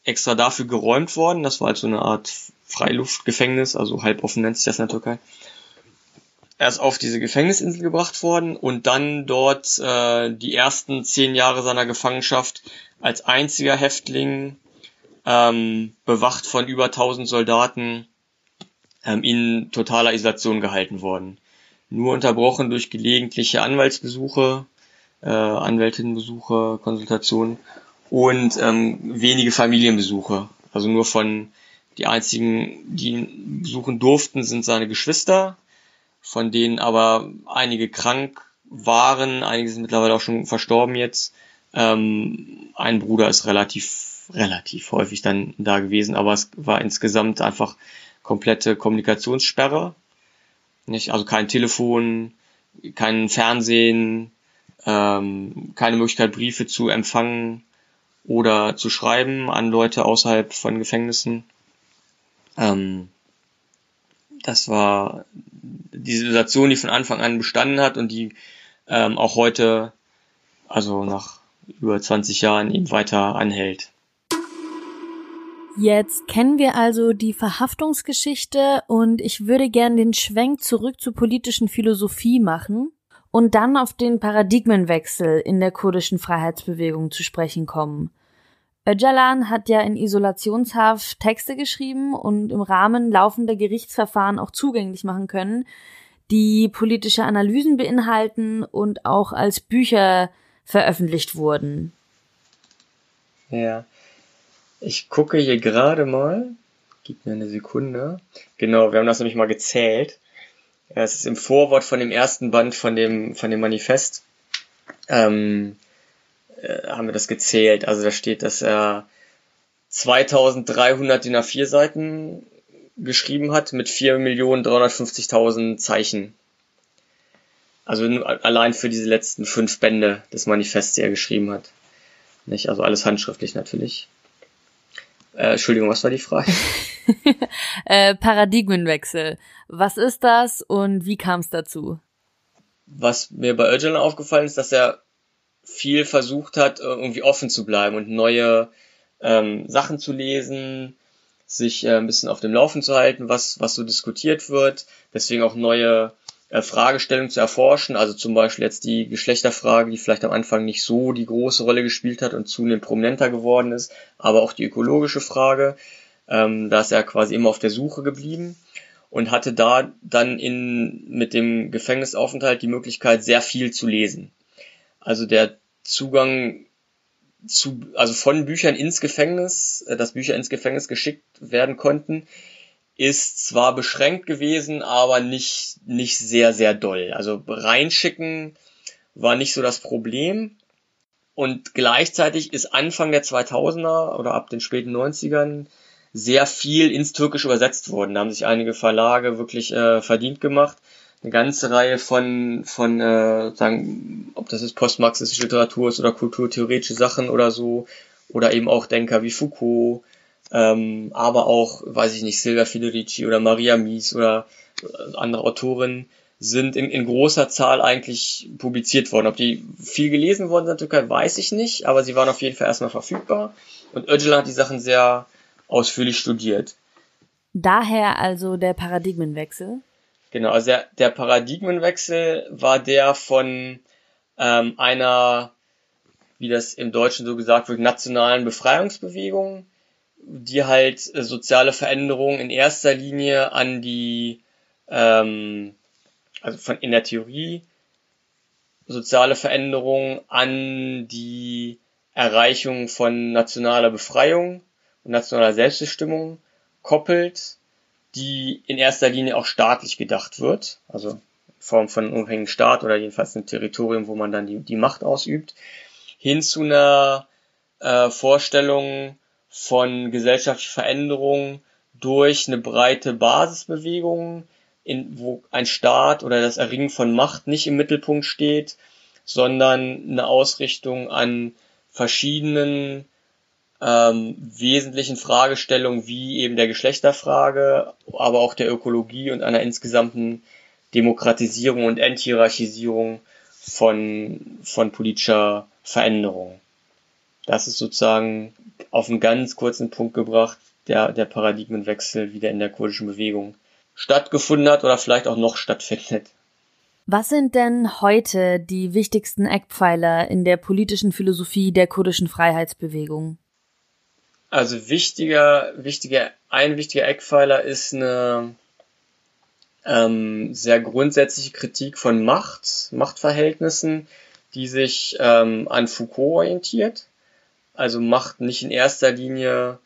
extra dafür geräumt worden. Das war halt so eine Art Freiluftgefängnis, also halboffen nennt sich das in der Türkei. Er ist auf diese Gefängnisinsel gebracht worden und dann dort äh, die ersten zehn Jahre seiner Gefangenschaft als einziger Häftling ähm, bewacht von über 1000 Soldaten ähm, in totaler Isolation gehalten worden. Nur unterbrochen durch gelegentliche Anwaltsbesuche, äh, Anwältinnenbesuche, Konsultationen und ähm, wenige Familienbesuche. Also nur von die einzigen, die ihn besuchen durften, sind seine Geschwister, von denen aber einige krank waren, einige sind mittlerweile auch schon verstorben jetzt. Ähm, ein Bruder ist relativ, relativ häufig dann da gewesen, aber es war insgesamt einfach komplette Kommunikationssperre. Nicht? Also kein Telefon, kein Fernsehen, ähm, keine Möglichkeit, Briefe zu empfangen oder zu schreiben an Leute außerhalb von Gefängnissen. Ähm, das war die Situation, die von Anfang an bestanden hat und die ähm, auch heute, also nach über 20 Jahren, eben weiter anhält.
Jetzt kennen wir also die Verhaftungsgeschichte und ich würde gern den Schwenk zurück zur politischen Philosophie machen und dann auf den Paradigmenwechsel in der kurdischen Freiheitsbewegung zu sprechen kommen. Öcalan hat ja in Isolationshaft Texte geschrieben und im Rahmen laufender Gerichtsverfahren auch zugänglich machen können, die politische Analysen beinhalten und auch als Bücher veröffentlicht wurden.
Ja. Ich gucke hier gerade mal. Gib mir eine Sekunde. Genau, wir haben das nämlich mal gezählt. Es ist im Vorwort von dem ersten Band von dem, von dem Manifest. Ähm, äh, haben wir das gezählt. Also da steht, dass er 2300 DIN A4 Seiten geschrieben hat mit 4.350.000 Zeichen. Also allein für diese letzten fünf Bände des Manifests, die er geschrieben hat. Nicht? Also alles handschriftlich natürlich. Äh, Entschuldigung, was war die Frage? [LAUGHS]
äh, Paradigmenwechsel. Was ist das und wie kam es dazu?
Was mir bei Öcalan aufgefallen ist, dass er viel versucht hat, irgendwie offen zu bleiben und neue ähm, Sachen zu lesen, sich äh, ein bisschen auf dem Laufen zu halten, was, was so diskutiert wird, deswegen auch neue äh, Fragestellungen zu erforschen, also zum Beispiel jetzt die Geschlechterfrage, die vielleicht am Anfang nicht so die große Rolle gespielt hat und zunehmend prominenter geworden ist, aber auch die ökologische Frage, ähm, da ist er quasi immer auf der Suche geblieben und hatte da dann in, mit dem Gefängnisaufenthalt die Möglichkeit, sehr viel zu lesen. Also der Zugang zu, also von Büchern ins Gefängnis, äh, dass Bücher ins Gefängnis geschickt werden konnten, ist zwar beschränkt gewesen, aber nicht, nicht sehr, sehr doll. Also reinschicken war nicht so das Problem. Und gleichzeitig ist Anfang der 2000er oder ab den späten 90ern sehr viel ins Türkische übersetzt worden. Da haben sich einige Verlage wirklich äh, verdient gemacht. Eine ganze Reihe von, von äh, sagen, ob das jetzt postmarxistische Literatur ist oder kulturtheoretische Sachen oder so, oder eben auch Denker wie Foucault, ähm, aber auch, weiß ich nicht, Silvia Federici oder Maria Mies oder äh, andere Autorinnen sind in, in großer Zahl eigentlich publiziert worden. Ob die viel gelesen worden sind in der Türkei, weiß ich nicht, aber sie waren auf jeden Fall erstmal verfügbar. Und Öcalan hat die Sachen sehr ausführlich studiert.
Daher also der Paradigmenwechsel?
Genau, also der, der Paradigmenwechsel war der von ähm, einer, wie das im Deutschen so gesagt wird, nationalen Befreiungsbewegung, die halt äh, soziale Veränderungen in erster Linie an die, ähm, also von in der Theorie soziale Veränderungen an die Erreichung von nationaler Befreiung und nationaler Selbstbestimmung koppelt, die in erster Linie auch staatlich gedacht wird, also in Form von einem unabhängigen Staat oder jedenfalls einem Territorium, wo man dann die, die Macht ausübt, hin zu einer äh, Vorstellung von gesellschaftlicher Veränderung durch eine breite Basisbewegung, in, wo ein Staat oder das Erringen von Macht nicht im Mittelpunkt steht, sondern eine Ausrichtung an verschiedenen ähm, wesentlichen Fragestellungen wie eben der Geschlechterfrage, aber auch der Ökologie und einer insgesamten Demokratisierung und Enthierarchisierung von, von politischer Veränderung. Das ist sozusagen auf einen ganz kurzen Punkt gebracht, der, der Paradigmenwechsel wieder in der kurdischen Bewegung stattgefunden hat oder vielleicht auch noch stattfindet.
Was sind denn heute die wichtigsten Eckpfeiler in der politischen Philosophie der kurdischen Freiheitsbewegung?
Also wichtiger, wichtiger, ein wichtiger Eckpfeiler ist eine ähm, sehr grundsätzliche Kritik von Macht, Machtverhältnissen, die sich ähm, an Foucault orientiert. Also Macht nicht in erster Linie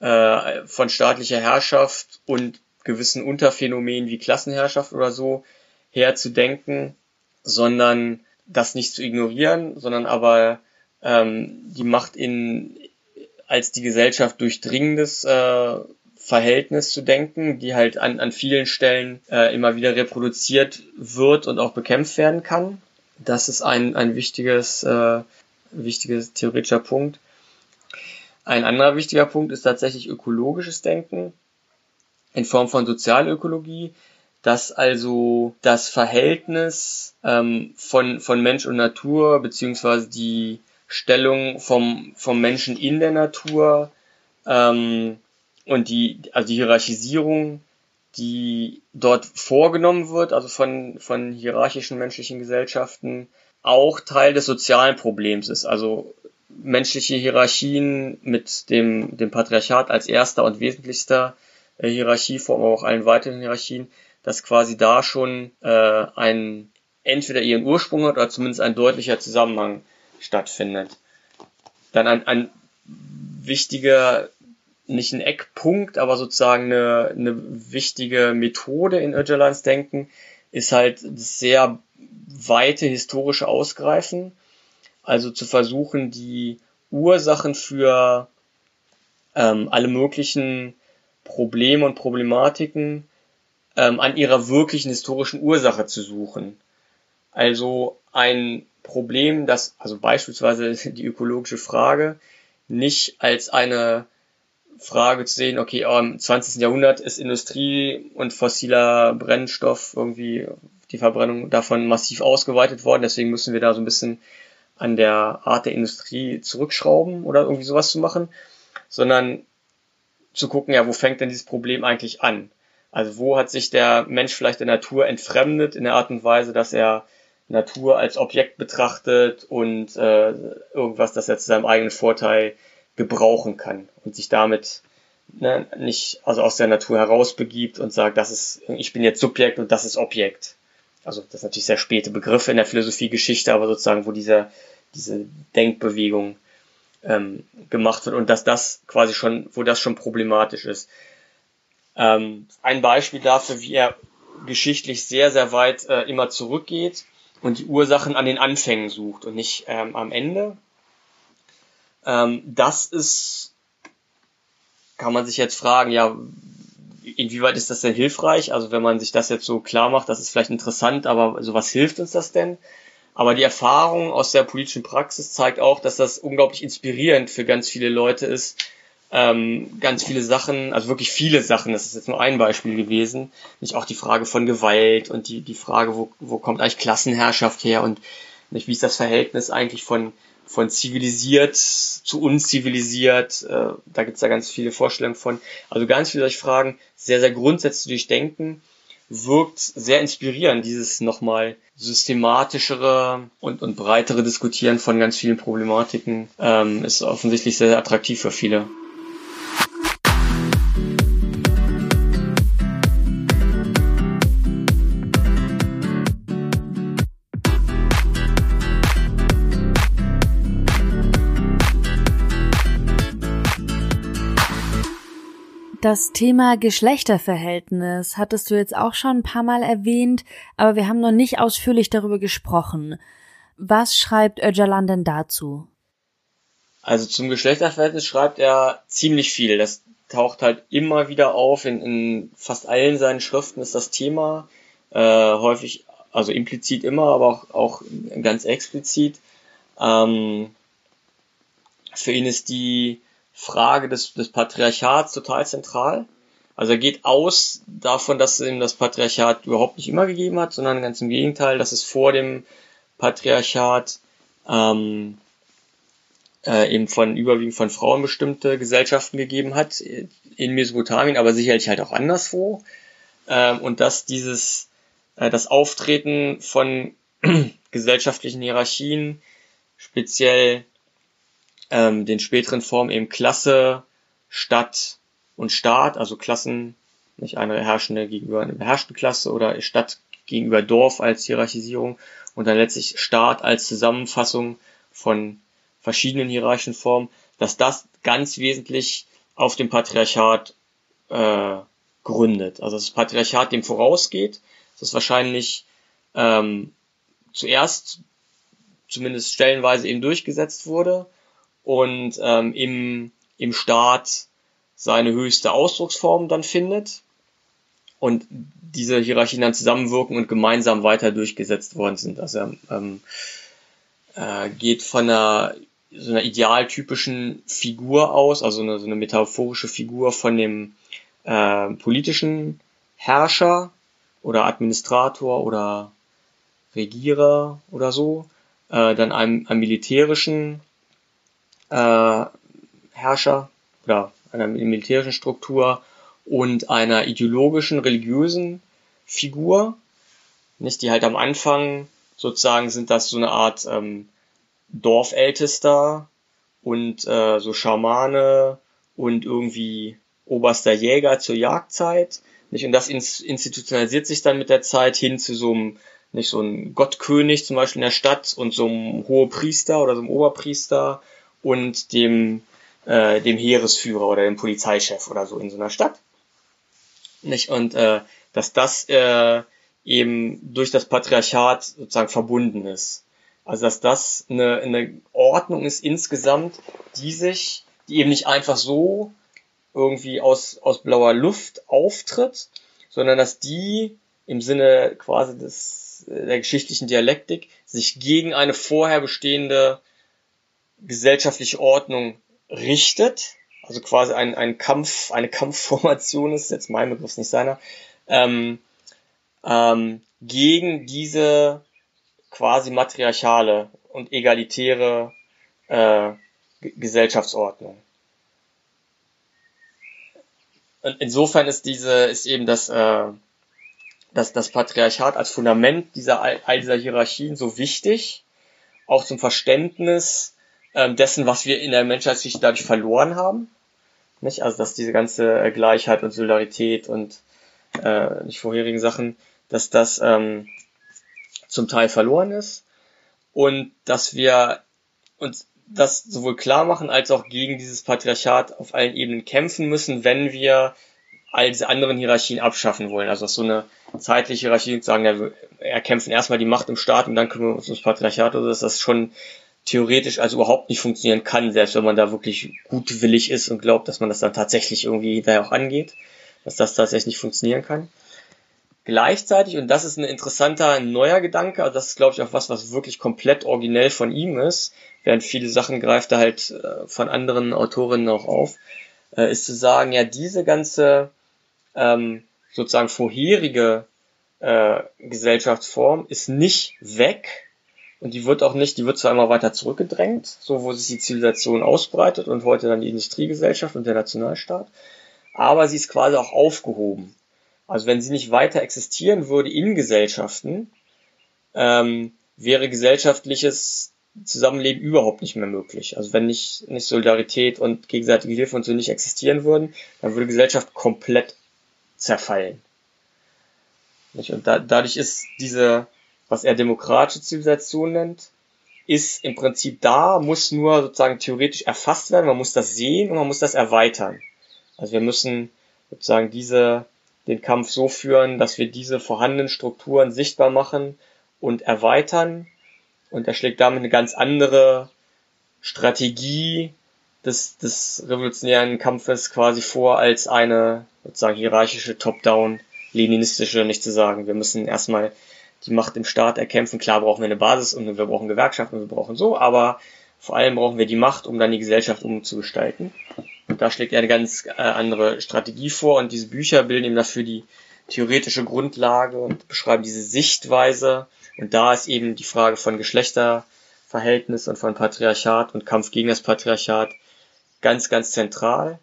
äh, von staatlicher Herrschaft und gewissen Unterphänomenen wie Klassenherrschaft oder so herzudenken, sondern das nicht zu ignorieren, sondern aber ähm, die Macht in, als die Gesellschaft durchdringendes äh, Verhältnis zu denken, die halt an, an vielen Stellen äh, immer wieder reproduziert wird und auch bekämpft werden kann. Das ist ein, ein wichtiges, äh, wichtiges theoretischer Punkt. Ein anderer wichtiger Punkt ist tatsächlich ökologisches Denken in Form von Sozialökologie, dass also das Verhältnis ähm, von, von Mensch und Natur beziehungsweise die Stellung vom, vom Menschen in der Natur ähm, und die, also die Hierarchisierung, die dort vorgenommen wird, also von, von hierarchischen menschlichen Gesellschaften, auch Teil des sozialen Problems ist. Also menschliche Hierarchien mit dem, dem Patriarchat als erster und wesentlichster äh, Hierarchieform, aber auch allen weiteren Hierarchien, dass quasi da schon äh, ein entweder ihren Ursprung hat oder zumindest ein deutlicher Zusammenhang stattfindet. Dann ein, ein wichtiger nicht ein Eckpunkt, aber sozusagen eine, eine wichtige Methode in Öcalans Denken ist halt sehr weite historische Ausgreifen. Also zu versuchen, die Ursachen für ähm, alle möglichen Probleme und Problematiken ähm, an ihrer wirklichen historischen Ursache zu suchen. Also ein Problem, das, also beispielsweise [LAUGHS] die ökologische Frage, nicht als eine Frage zu sehen, okay, im 20. Jahrhundert ist Industrie und fossiler Brennstoff irgendwie die Verbrennung davon massiv ausgeweitet worden, deswegen müssen wir da so ein bisschen an der Art der Industrie zurückschrauben oder irgendwie sowas zu machen, sondern zu gucken, ja, wo fängt denn dieses Problem eigentlich an? Also wo hat sich der Mensch vielleicht der Natur entfremdet in der Art und Weise, dass er Natur als Objekt betrachtet und äh, irgendwas, das er zu seinem eigenen Vorteil gebrauchen kann und sich damit ne, nicht also aus der Natur herausbegibt und sagt, das ist, ich bin jetzt Subjekt und das ist Objekt. Also das ist natürlich sehr späte Begriffe in der Philosophiegeschichte, aber sozusagen, wo dieser, diese Denkbewegung ähm, gemacht wird und dass das quasi schon, wo das schon problematisch ist. Ähm, ein Beispiel dafür, wie er geschichtlich sehr, sehr weit äh, immer zurückgeht und die Ursachen an den Anfängen sucht und nicht ähm, am Ende. Ähm, das ist, kann man sich jetzt fragen, ja, inwieweit ist das denn hilfreich? Also wenn man sich das jetzt so klar macht, das ist vielleicht interessant, aber so was hilft uns das denn? Aber die Erfahrung aus der politischen Praxis zeigt auch, dass das unglaublich inspirierend für ganz viele Leute ist, ähm, ganz viele Sachen, also wirklich viele Sachen, das ist jetzt nur ein Beispiel gewesen, nicht auch die Frage von Gewalt und die, die Frage, wo, wo kommt eigentlich Klassenherrschaft her und nicht, wie ist das Verhältnis eigentlich von von zivilisiert zu unzivilisiert. Äh, da gibt's da ganz viele Vorstellungen von. Also ganz viele solche Fragen, sehr, sehr grundsätzlich durchdenken, wirkt sehr inspirierend, dieses nochmal systematischere und, und breitere Diskutieren von ganz vielen Problematiken ähm, ist offensichtlich sehr, sehr attraktiv für viele.
Das Thema Geschlechterverhältnis hattest du jetzt auch schon ein paar Mal erwähnt, aber wir haben noch nicht ausführlich darüber gesprochen. Was schreibt Öcalan denn dazu?
Also zum Geschlechterverhältnis schreibt er ziemlich viel. Das taucht halt immer wieder auf. In, in fast allen seinen Schriften ist das Thema äh, häufig, also implizit immer, aber auch, auch ganz explizit. Ähm, für ihn ist die Frage des, des Patriarchats total zentral. Also er geht aus davon, dass es ihm das Patriarchat überhaupt nicht immer gegeben hat, sondern ganz im Gegenteil, dass es vor dem Patriarchat ähm, äh, eben von überwiegend von Frauen bestimmte Gesellschaften gegeben hat in Mesopotamien, aber sicherlich halt auch anderswo. Ähm, und dass dieses äh, das Auftreten von [CLEARS THROAT] gesellschaftlichen Hierarchien speziell ähm, den späteren Formen eben Klasse, Stadt und Staat, also Klassen, nicht eine herrschende gegenüber einer beherrschten Klasse oder Stadt gegenüber Dorf als Hierarchisierung und dann letztlich Staat als Zusammenfassung von verschiedenen hierarchischen Formen, dass das ganz wesentlich auf dem Patriarchat äh, gründet. Also das Patriarchat dem vorausgeht, das wahrscheinlich ähm, zuerst zumindest stellenweise eben durchgesetzt wurde und ähm, im, im Staat seine höchste Ausdrucksform dann findet und diese Hierarchien dann zusammenwirken und gemeinsam weiter durchgesetzt worden sind. Also ähm, äh, geht von einer so einer idealtypischen Figur aus, also eine, so eine metaphorische Figur von dem äh, politischen Herrscher oder Administrator oder Regierer oder so, äh, dann einem, einem militärischen äh, Herrscher oder einer militärischen Struktur und einer ideologischen, religiösen Figur, nicht, die halt am Anfang sozusagen sind das so eine Art ähm, Dorfältester und äh, so Schamane und irgendwie oberster Jäger zur Jagdzeit, nicht, und das institutionalisiert sich dann mit der Zeit hin zu so einem, nicht so einem Gottkönig zum Beispiel in der Stadt und so einem Hohepriester oder so einem Oberpriester und dem äh, dem Heeresführer oder dem Polizeichef oder so in so einer Stadt. Nicht? Und äh, dass das äh, eben durch das Patriarchat sozusagen verbunden ist. Also dass das eine, eine Ordnung ist insgesamt, die sich, die eben nicht einfach so irgendwie aus, aus blauer Luft auftritt, sondern dass die im Sinne quasi des, der geschichtlichen Dialektik sich gegen eine vorher bestehende gesellschaftliche Ordnung richtet, also quasi ein, ein Kampf, eine Kampfformation ist, jetzt mein Begriff nicht seiner, ähm, ähm, gegen diese quasi matriarchale und egalitäre äh, Gesellschaftsordnung. Und insofern ist diese, ist eben das, äh, das, das Patriarchat als Fundament dieser all dieser Hierarchien so wichtig, auch zum Verständnis äh, dessen, was wir in der Menschheitsgeschichte dadurch verloren haben. Nicht? Also dass diese ganze äh, Gleichheit und Solidarität und äh, nicht vorherigen Sachen, dass das ähm, zum Teil verloren ist und dass wir uns das sowohl klar machen als auch gegen dieses Patriarchat auf allen Ebenen kämpfen müssen, wenn wir all diese anderen Hierarchien abschaffen wollen. Also so eine zeitliche Hierarchie sagen, ja, wir erkämpfen erstmal die Macht im Staat und dann kümmern wir uns ums Patriarchat oder dass das schon theoretisch also überhaupt nicht funktionieren kann, selbst wenn man da wirklich gutwillig ist und glaubt, dass man das dann tatsächlich irgendwie hinterher auch angeht, dass das tatsächlich nicht funktionieren kann. Gleichzeitig, und das ist ein interessanter neuer Gedanke, also das ist glaube ich auch was, was wirklich komplett originell von ihm ist, während viele Sachen greift er halt äh, von anderen Autorinnen auch auf, äh, ist zu sagen, ja, diese ganze ähm, sozusagen vorherige äh, Gesellschaftsform ist nicht weg und die wird auch nicht, die wird zwar immer weiter zurückgedrängt, so wo sich die Zivilisation ausbreitet und heute dann die Industriegesellschaft und der Nationalstaat, aber sie ist quasi auch aufgehoben. Also wenn sie nicht weiter existieren würde in Gesellschaften, ähm, wäre gesellschaftliches Zusammenleben überhaupt nicht mehr möglich. Also wenn nicht, nicht Solidarität und gegenseitige Hilfe und so nicht existieren würden, dann würde Gesellschaft komplett zerfallen. Und da, dadurch ist diese, was er demokratische Zivilisation nennt, ist im Prinzip da, muss nur sozusagen theoretisch erfasst werden, man muss das sehen und man muss das erweitern. Also wir müssen sozusagen diese den Kampf so führen, dass wir diese vorhandenen Strukturen sichtbar machen und erweitern. Und er schlägt damit eine ganz andere Strategie des, des revolutionären Kampfes quasi vor als eine sozusagen hierarchische Top-Down, leninistische, nicht zu sagen. Wir müssen erstmal die Macht im Staat erkämpfen. Klar brauchen wir eine Basis und wir brauchen Gewerkschaften und wir brauchen so, aber vor allem brauchen wir die Macht, um dann die Gesellschaft umzugestalten. Und da schlägt er eine ganz äh, andere Strategie vor und diese Bücher bilden ihm dafür die theoretische Grundlage und beschreiben diese Sichtweise. Und da ist eben die Frage von Geschlechterverhältnis und von Patriarchat und Kampf gegen das Patriarchat ganz, ganz zentral.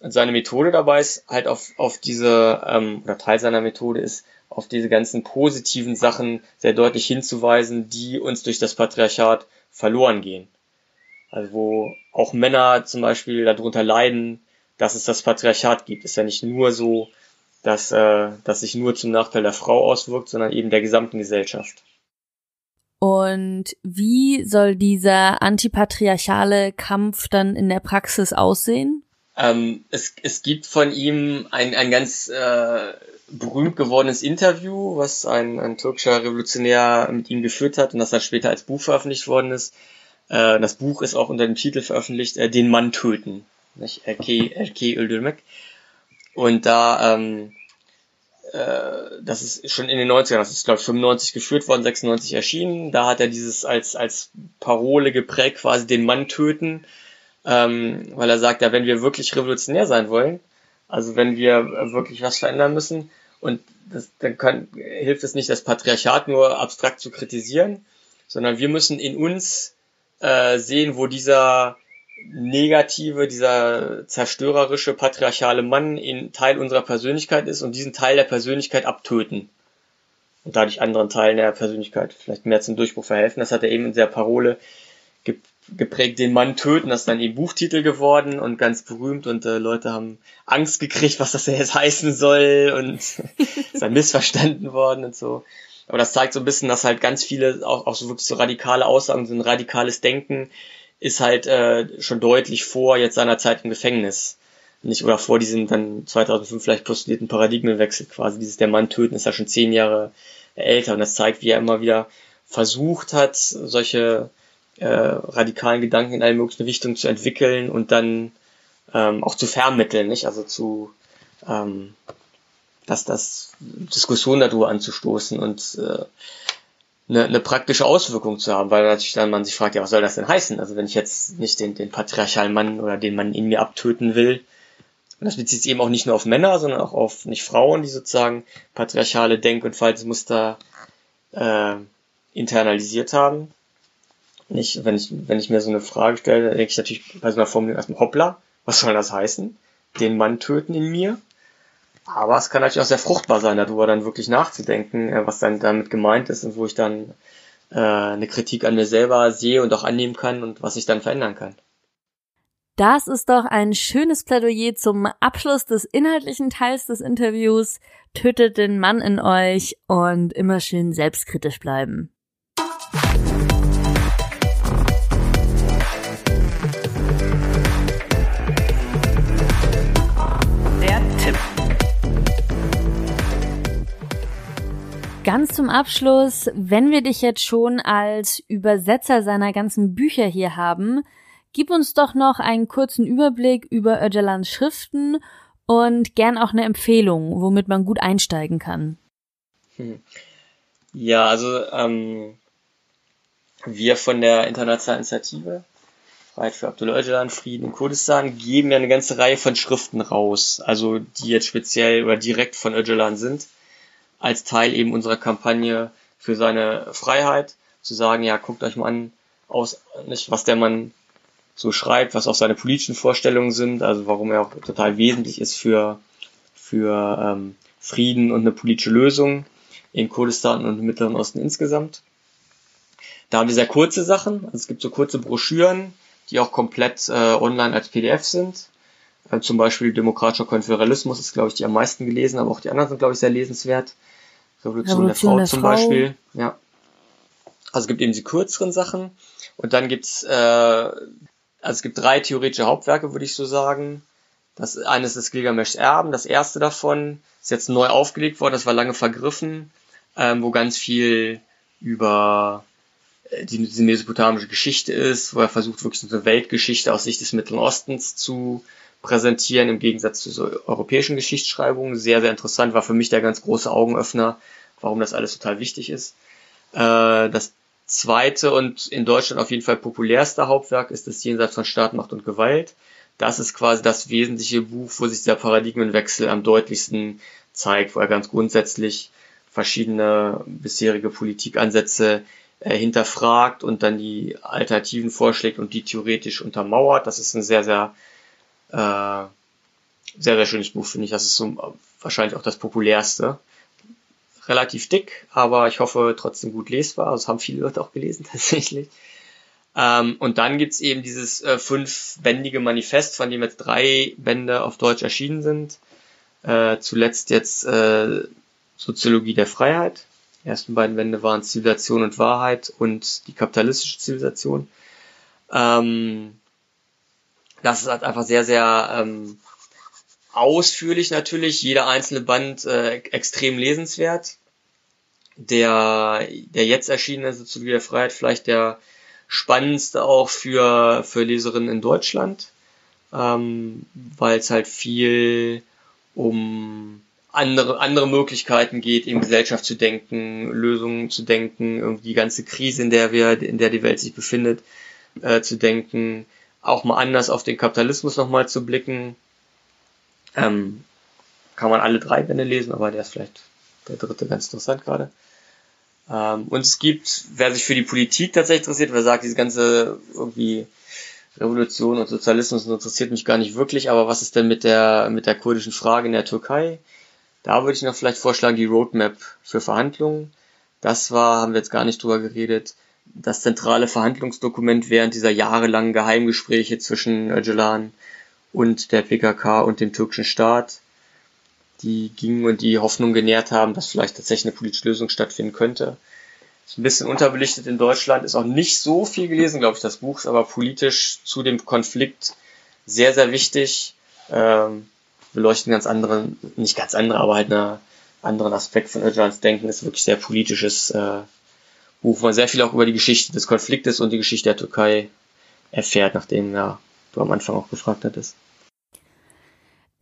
Und seine Methode dabei ist halt auf, auf diese, ähm, oder Teil seiner Methode ist, auf diese ganzen positiven Sachen sehr deutlich hinzuweisen, die uns durch das Patriarchat verloren gehen. Also wo auch Männer zum Beispiel darunter leiden, dass es das Patriarchat gibt. Ist ja nicht nur so, dass äh, das sich nur zum Nachteil der Frau auswirkt, sondern eben der gesamten Gesellschaft.
Und wie soll dieser antipatriarchale Kampf dann in der Praxis aussehen?
Ähm, es, es gibt von ihm ein, ein ganz äh, berühmt gewordenes Interview, was ein, ein türkischer Revolutionär mit ihm geführt hat und das dann später als Buch veröffentlicht worden ist. Äh, das Buch ist auch unter dem Titel veröffentlicht, äh, Den Mann töten. Nicht? Erke, Erke Öldürmek. Und da, ähm, äh, das ist schon in den 90ern, das ist glaube ich 95 geführt worden, 96 erschienen. Da hat er dieses als, als Parole geprägt, quasi den Mann töten, ähm, weil er sagt, ja, wenn wir wirklich revolutionär sein wollen, also wenn wir wirklich was verändern müssen, und das, dann kann, hilft es nicht, das Patriarchat nur abstrakt zu kritisieren, sondern wir müssen in uns äh, sehen, wo dieser negative, dieser zerstörerische, patriarchale Mann in Teil unserer Persönlichkeit ist und diesen Teil der Persönlichkeit abtöten. Und dadurch anderen Teilen der Persönlichkeit vielleicht mehr zum Durchbruch verhelfen. Das hat er eben in der Parole geprägt, den Mann töten. Das ist dann eben Buchtitel geworden und ganz berühmt und äh, Leute haben Angst gekriegt, was das jetzt heißen soll und [LAUGHS] ist dann missverstanden worden und so. Aber das zeigt so ein bisschen, dass halt ganz viele auch, auch so wirklich so radikale Aussagen, so ein radikales Denken ist halt äh, schon deutlich vor jetzt seiner Zeit im Gefängnis. Nicht, oder vor diesem dann 2005 vielleicht postulierten Paradigmenwechsel quasi. Dieses der Mann töten ist ja schon zehn Jahre älter und das zeigt, wie er immer wieder versucht hat, solche äh, radikalen Gedanken in alle möglichen Richtungen zu entwickeln und dann ähm, auch zu vermitteln, nicht? Also zu ähm, dass das Diskussion darüber anzustoßen und äh, eine, eine praktische Auswirkung zu haben, weil natürlich dann man sich fragt, ja, was soll das denn heißen? Also wenn ich jetzt nicht den, den patriarchalen Mann oder den Mann in mir abtöten will, und das bezieht sich eben auch nicht nur auf Männer, sondern auch auf nicht Frauen, die sozusagen patriarchale Denk- und Verhaltensmuster äh, internalisiert haben. Nicht, wenn ich, wenn ich mir so eine Frage stelle, denke ich natürlich bei so einer Formulierung erstmal, hoppla, was soll das heißen? Den Mann töten in mir? Aber es kann natürlich auch sehr fruchtbar sein, darüber dann wirklich nachzudenken, äh, was dann damit gemeint ist und wo ich dann äh, eine Kritik an mir selber sehe und auch annehmen kann und was ich dann verändern kann.
Das ist doch ein schönes Plädoyer zum Abschluss des inhaltlichen Teils des Interviews. Tötet den Mann in euch und immer schön selbstkritisch bleiben. Ganz zum Abschluss, wenn wir dich jetzt schon als Übersetzer seiner ganzen Bücher hier haben, gib uns doch noch einen kurzen Überblick über Öcalans Schriften und gern auch eine Empfehlung, womit man gut einsteigen kann.
Hm. Ja, also ähm, wir von der Internationalen Initiative Freiheit für Abdullah Öcalan, Frieden in Kurdistan, geben ja eine ganze Reihe von Schriften raus, also die jetzt speziell oder direkt von Öcalan sind als Teil eben unserer Kampagne für seine Freiheit, zu sagen, ja, guckt euch mal an, aus, nicht, was der Mann so schreibt, was auch seine politischen Vorstellungen sind, also warum er auch total wesentlich ist für, für ähm, Frieden und eine politische Lösung in Kurdistan und im Mittleren Osten insgesamt. Da haben wir sehr kurze Sachen, also es gibt so kurze Broschüren, die auch komplett äh, online als PDF sind. Äh, zum Beispiel Demokratischer Konföderalismus ist, glaube ich, die am meisten gelesen, aber auch die anderen sind, glaube ich, sehr lesenswert. Revolution, Revolution der Frau der zum Frau. Beispiel. Ja. Also es gibt eben die kürzeren Sachen und dann gibt's äh, also es gibt drei theoretische Hauptwerke, würde ich so sagen. Das eine ist das Gilgamesch Erben, das erste davon ist jetzt neu aufgelegt worden, das war lange vergriffen, ähm, wo ganz viel über äh, die, diese mesopotamische Geschichte ist, wo er versucht wirklich so eine Weltgeschichte aus Sicht des Mittleren Ostens zu präsentieren, im Gegensatz zu so europäischen Geschichtsschreibungen. Sehr, sehr interessant, war für mich der ganz große Augenöffner, warum das alles total wichtig ist. Äh, das zweite und in Deutschland auf jeden Fall populärste Hauptwerk ist das Jenseits von Staat, Macht und Gewalt. Das ist quasi das wesentliche Buch, wo sich der Paradigmenwechsel am deutlichsten zeigt, wo er ganz grundsätzlich verschiedene bisherige Politikansätze äh, hinterfragt und dann die Alternativen vorschlägt und die theoretisch untermauert. Das ist ein sehr, sehr äh, sehr, sehr schönes Buch, finde ich. Das ist so wahrscheinlich auch das populärste. Relativ dick, aber ich hoffe trotzdem gut lesbar. Das haben viele Leute auch gelesen [LAUGHS] tatsächlich. Ähm, und dann gibt's eben dieses äh, fünfbändige Manifest, von dem jetzt drei Bände auf Deutsch erschienen sind. Äh, zuletzt jetzt äh, Soziologie der Freiheit. Die ersten beiden Bände waren Zivilisation und Wahrheit und die kapitalistische Zivilisation. Ähm, das ist halt einfach sehr, sehr ähm, ausführlich natürlich. Jeder einzelne Band äh, extrem lesenswert. Der, der jetzt erschienene Soziologie der Freiheit vielleicht der spannendste auch für, für Leserinnen in Deutschland, ähm, weil es halt viel um andere, andere Möglichkeiten geht, in Gesellschaft zu denken, Lösungen zu denken, irgendwie die ganze Krise, in der wir, in der die Welt sich befindet, äh, zu denken, auch mal anders auf den Kapitalismus nochmal zu blicken. Ähm, kann man alle drei Bände lesen, aber der ist vielleicht der dritte ganz interessant gerade. Ähm, und es gibt, wer sich für die Politik tatsächlich interessiert, wer sagt, diese ganze irgendwie Revolution und Sozialismus interessiert mich gar nicht wirklich, aber was ist denn mit der, mit der kurdischen Frage in der Türkei? Da würde ich noch vielleicht vorschlagen, die Roadmap für Verhandlungen. Das war, haben wir jetzt gar nicht drüber geredet, das zentrale Verhandlungsdokument während dieser jahrelangen Geheimgespräche zwischen Öcalan und der PKK und dem türkischen Staat, die gingen und die Hoffnung genährt haben, dass vielleicht tatsächlich eine politische Lösung stattfinden könnte. Ist ein bisschen unterbelichtet in Deutschland, ist auch nicht so viel gelesen, glaube ich, das Buch ist aber politisch zu dem Konflikt sehr, sehr wichtig. Ähm, beleuchten ganz andere, nicht ganz andere, aber halt einen anderen Aspekt von Öcalans Denken, ist wirklich sehr politisches äh, wo man sehr viel auch über die Geschichte des Konfliktes und die Geschichte der Türkei erfährt, nachdem ja, du am Anfang auch gefragt hattest.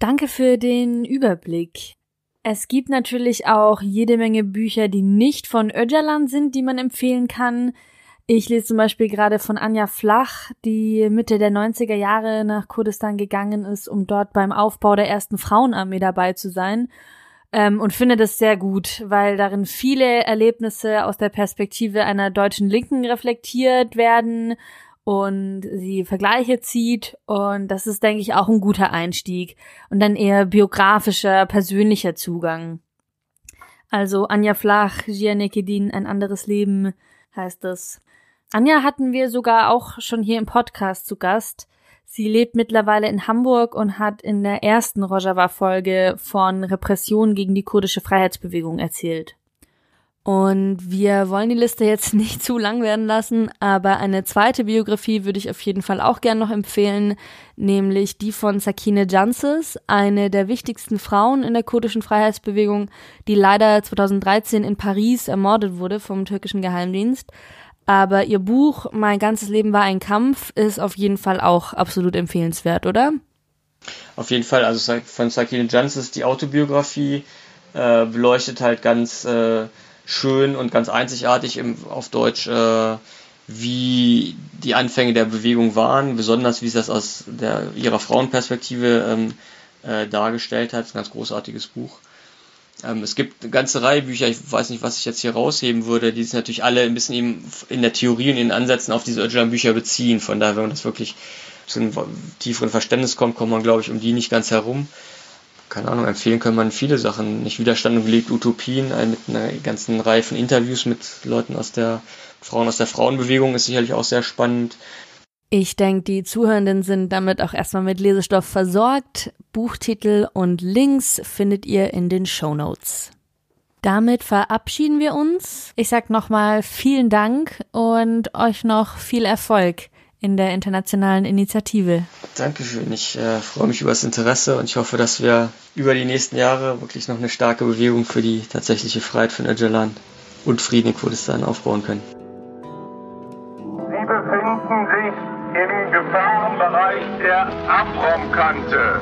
Danke für den Überblick. Es gibt natürlich auch jede Menge Bücher, die nicht von Öcalan sind, die man empfehlen kann. Ich lese zum Beispiel gerade von Anja Flach, die Mitte der 90er Jahre nach Kurdistan gegangen ist, um dort beim Aufbau der ersten Frauenarmee dabei zu sein. Ähm, und finde das sehr gut, weil darin viele Erlebnisse aus der Perspektive einer deutschen Linken reflektiert werden und sie Vergleiche zieht und das ist, denke ich, auch ein guter Einstieg und dann eher biografischer, persönlicher Zugang. Also Anja Flach, Gianekedin, ein anderes Leben heißt es. Anja hatten wir sogar auch schon hier im Podcast zu Gast. Sie lebt mittlerweile in Hamburg und hat in der ersten Rojava-Folge von Repression gegen die kurdische Freiheitsbewegung erzählt. Und wir wollen die Liste jetzt [LAUGHS] nicht zu lang werden lassen, aber eine zweite Biografie würde ich auf jeden Fall auch gern noch empfehlen, nämlich die von Sakine Janses, eine der wichtigsten Frauen in der kurdischen Freiheitsbewegung, die leider 2013 in Paris ermordet wurde vom türkischen Geheimdienst. Aber ihr Buch Mein ganzes Leben war ein Kampf ist auf jeden Fall auch absolut empfehlenswert, oder?
Auf jeden Fall, also von Sakine Janses die Autobiografie äh, beleuchtet halt ganz äh, schön und ganz einzigartig im, auf Deutsch, äh, wie die Anfänge der Bewegung waren, besonders wie sie das aus der, ihrer Frauenperspektive ähm, äh, dargestellt hat. ein ganz großartiges Buch. Ähm, es gibt eine ganze Reihe Bücher, ich weiß nicht, was ich jetzt hier rausheben würde, die sich natürlich alle ein bisschen eben in der Theorie und in den Ansätzen auf diese Öcalan-Bücher beziehen. Von daher, wenn man das wirklich zu einem tieferen Verständnis kommt, kommt man, glaube ich, um die nicht ganz herum keine Ahnung, empfehlen kann man viele Sachen. Nicht Widerstand und gelegt Utopien, mit einer ganzen Reihe von Interviews mit Leuten aus der Frauen aus der Frauenbewegung ist sicherlich auch sehr spannend.
Ich denke, die Zuhörenden sind damit auch erstmal mit Lesestoff versorgt. Buchtitel und Links findet ihr in den Show Notes. Damit verabschieden wir uns. Ich sag nochmal vielen Dank und euch noch viel Erfolg in der internationalen Initiative.
Dankeschön. Ich äh, freue mich über das Interesse und ich hoffe, dass wir über die nächsten Jahre wirklich noch eine starke Bewegung für die tatsächliche Freiheit von Öcalan und Frieden in Kurdistan aufbauen können.
Bereich der Abraumkante.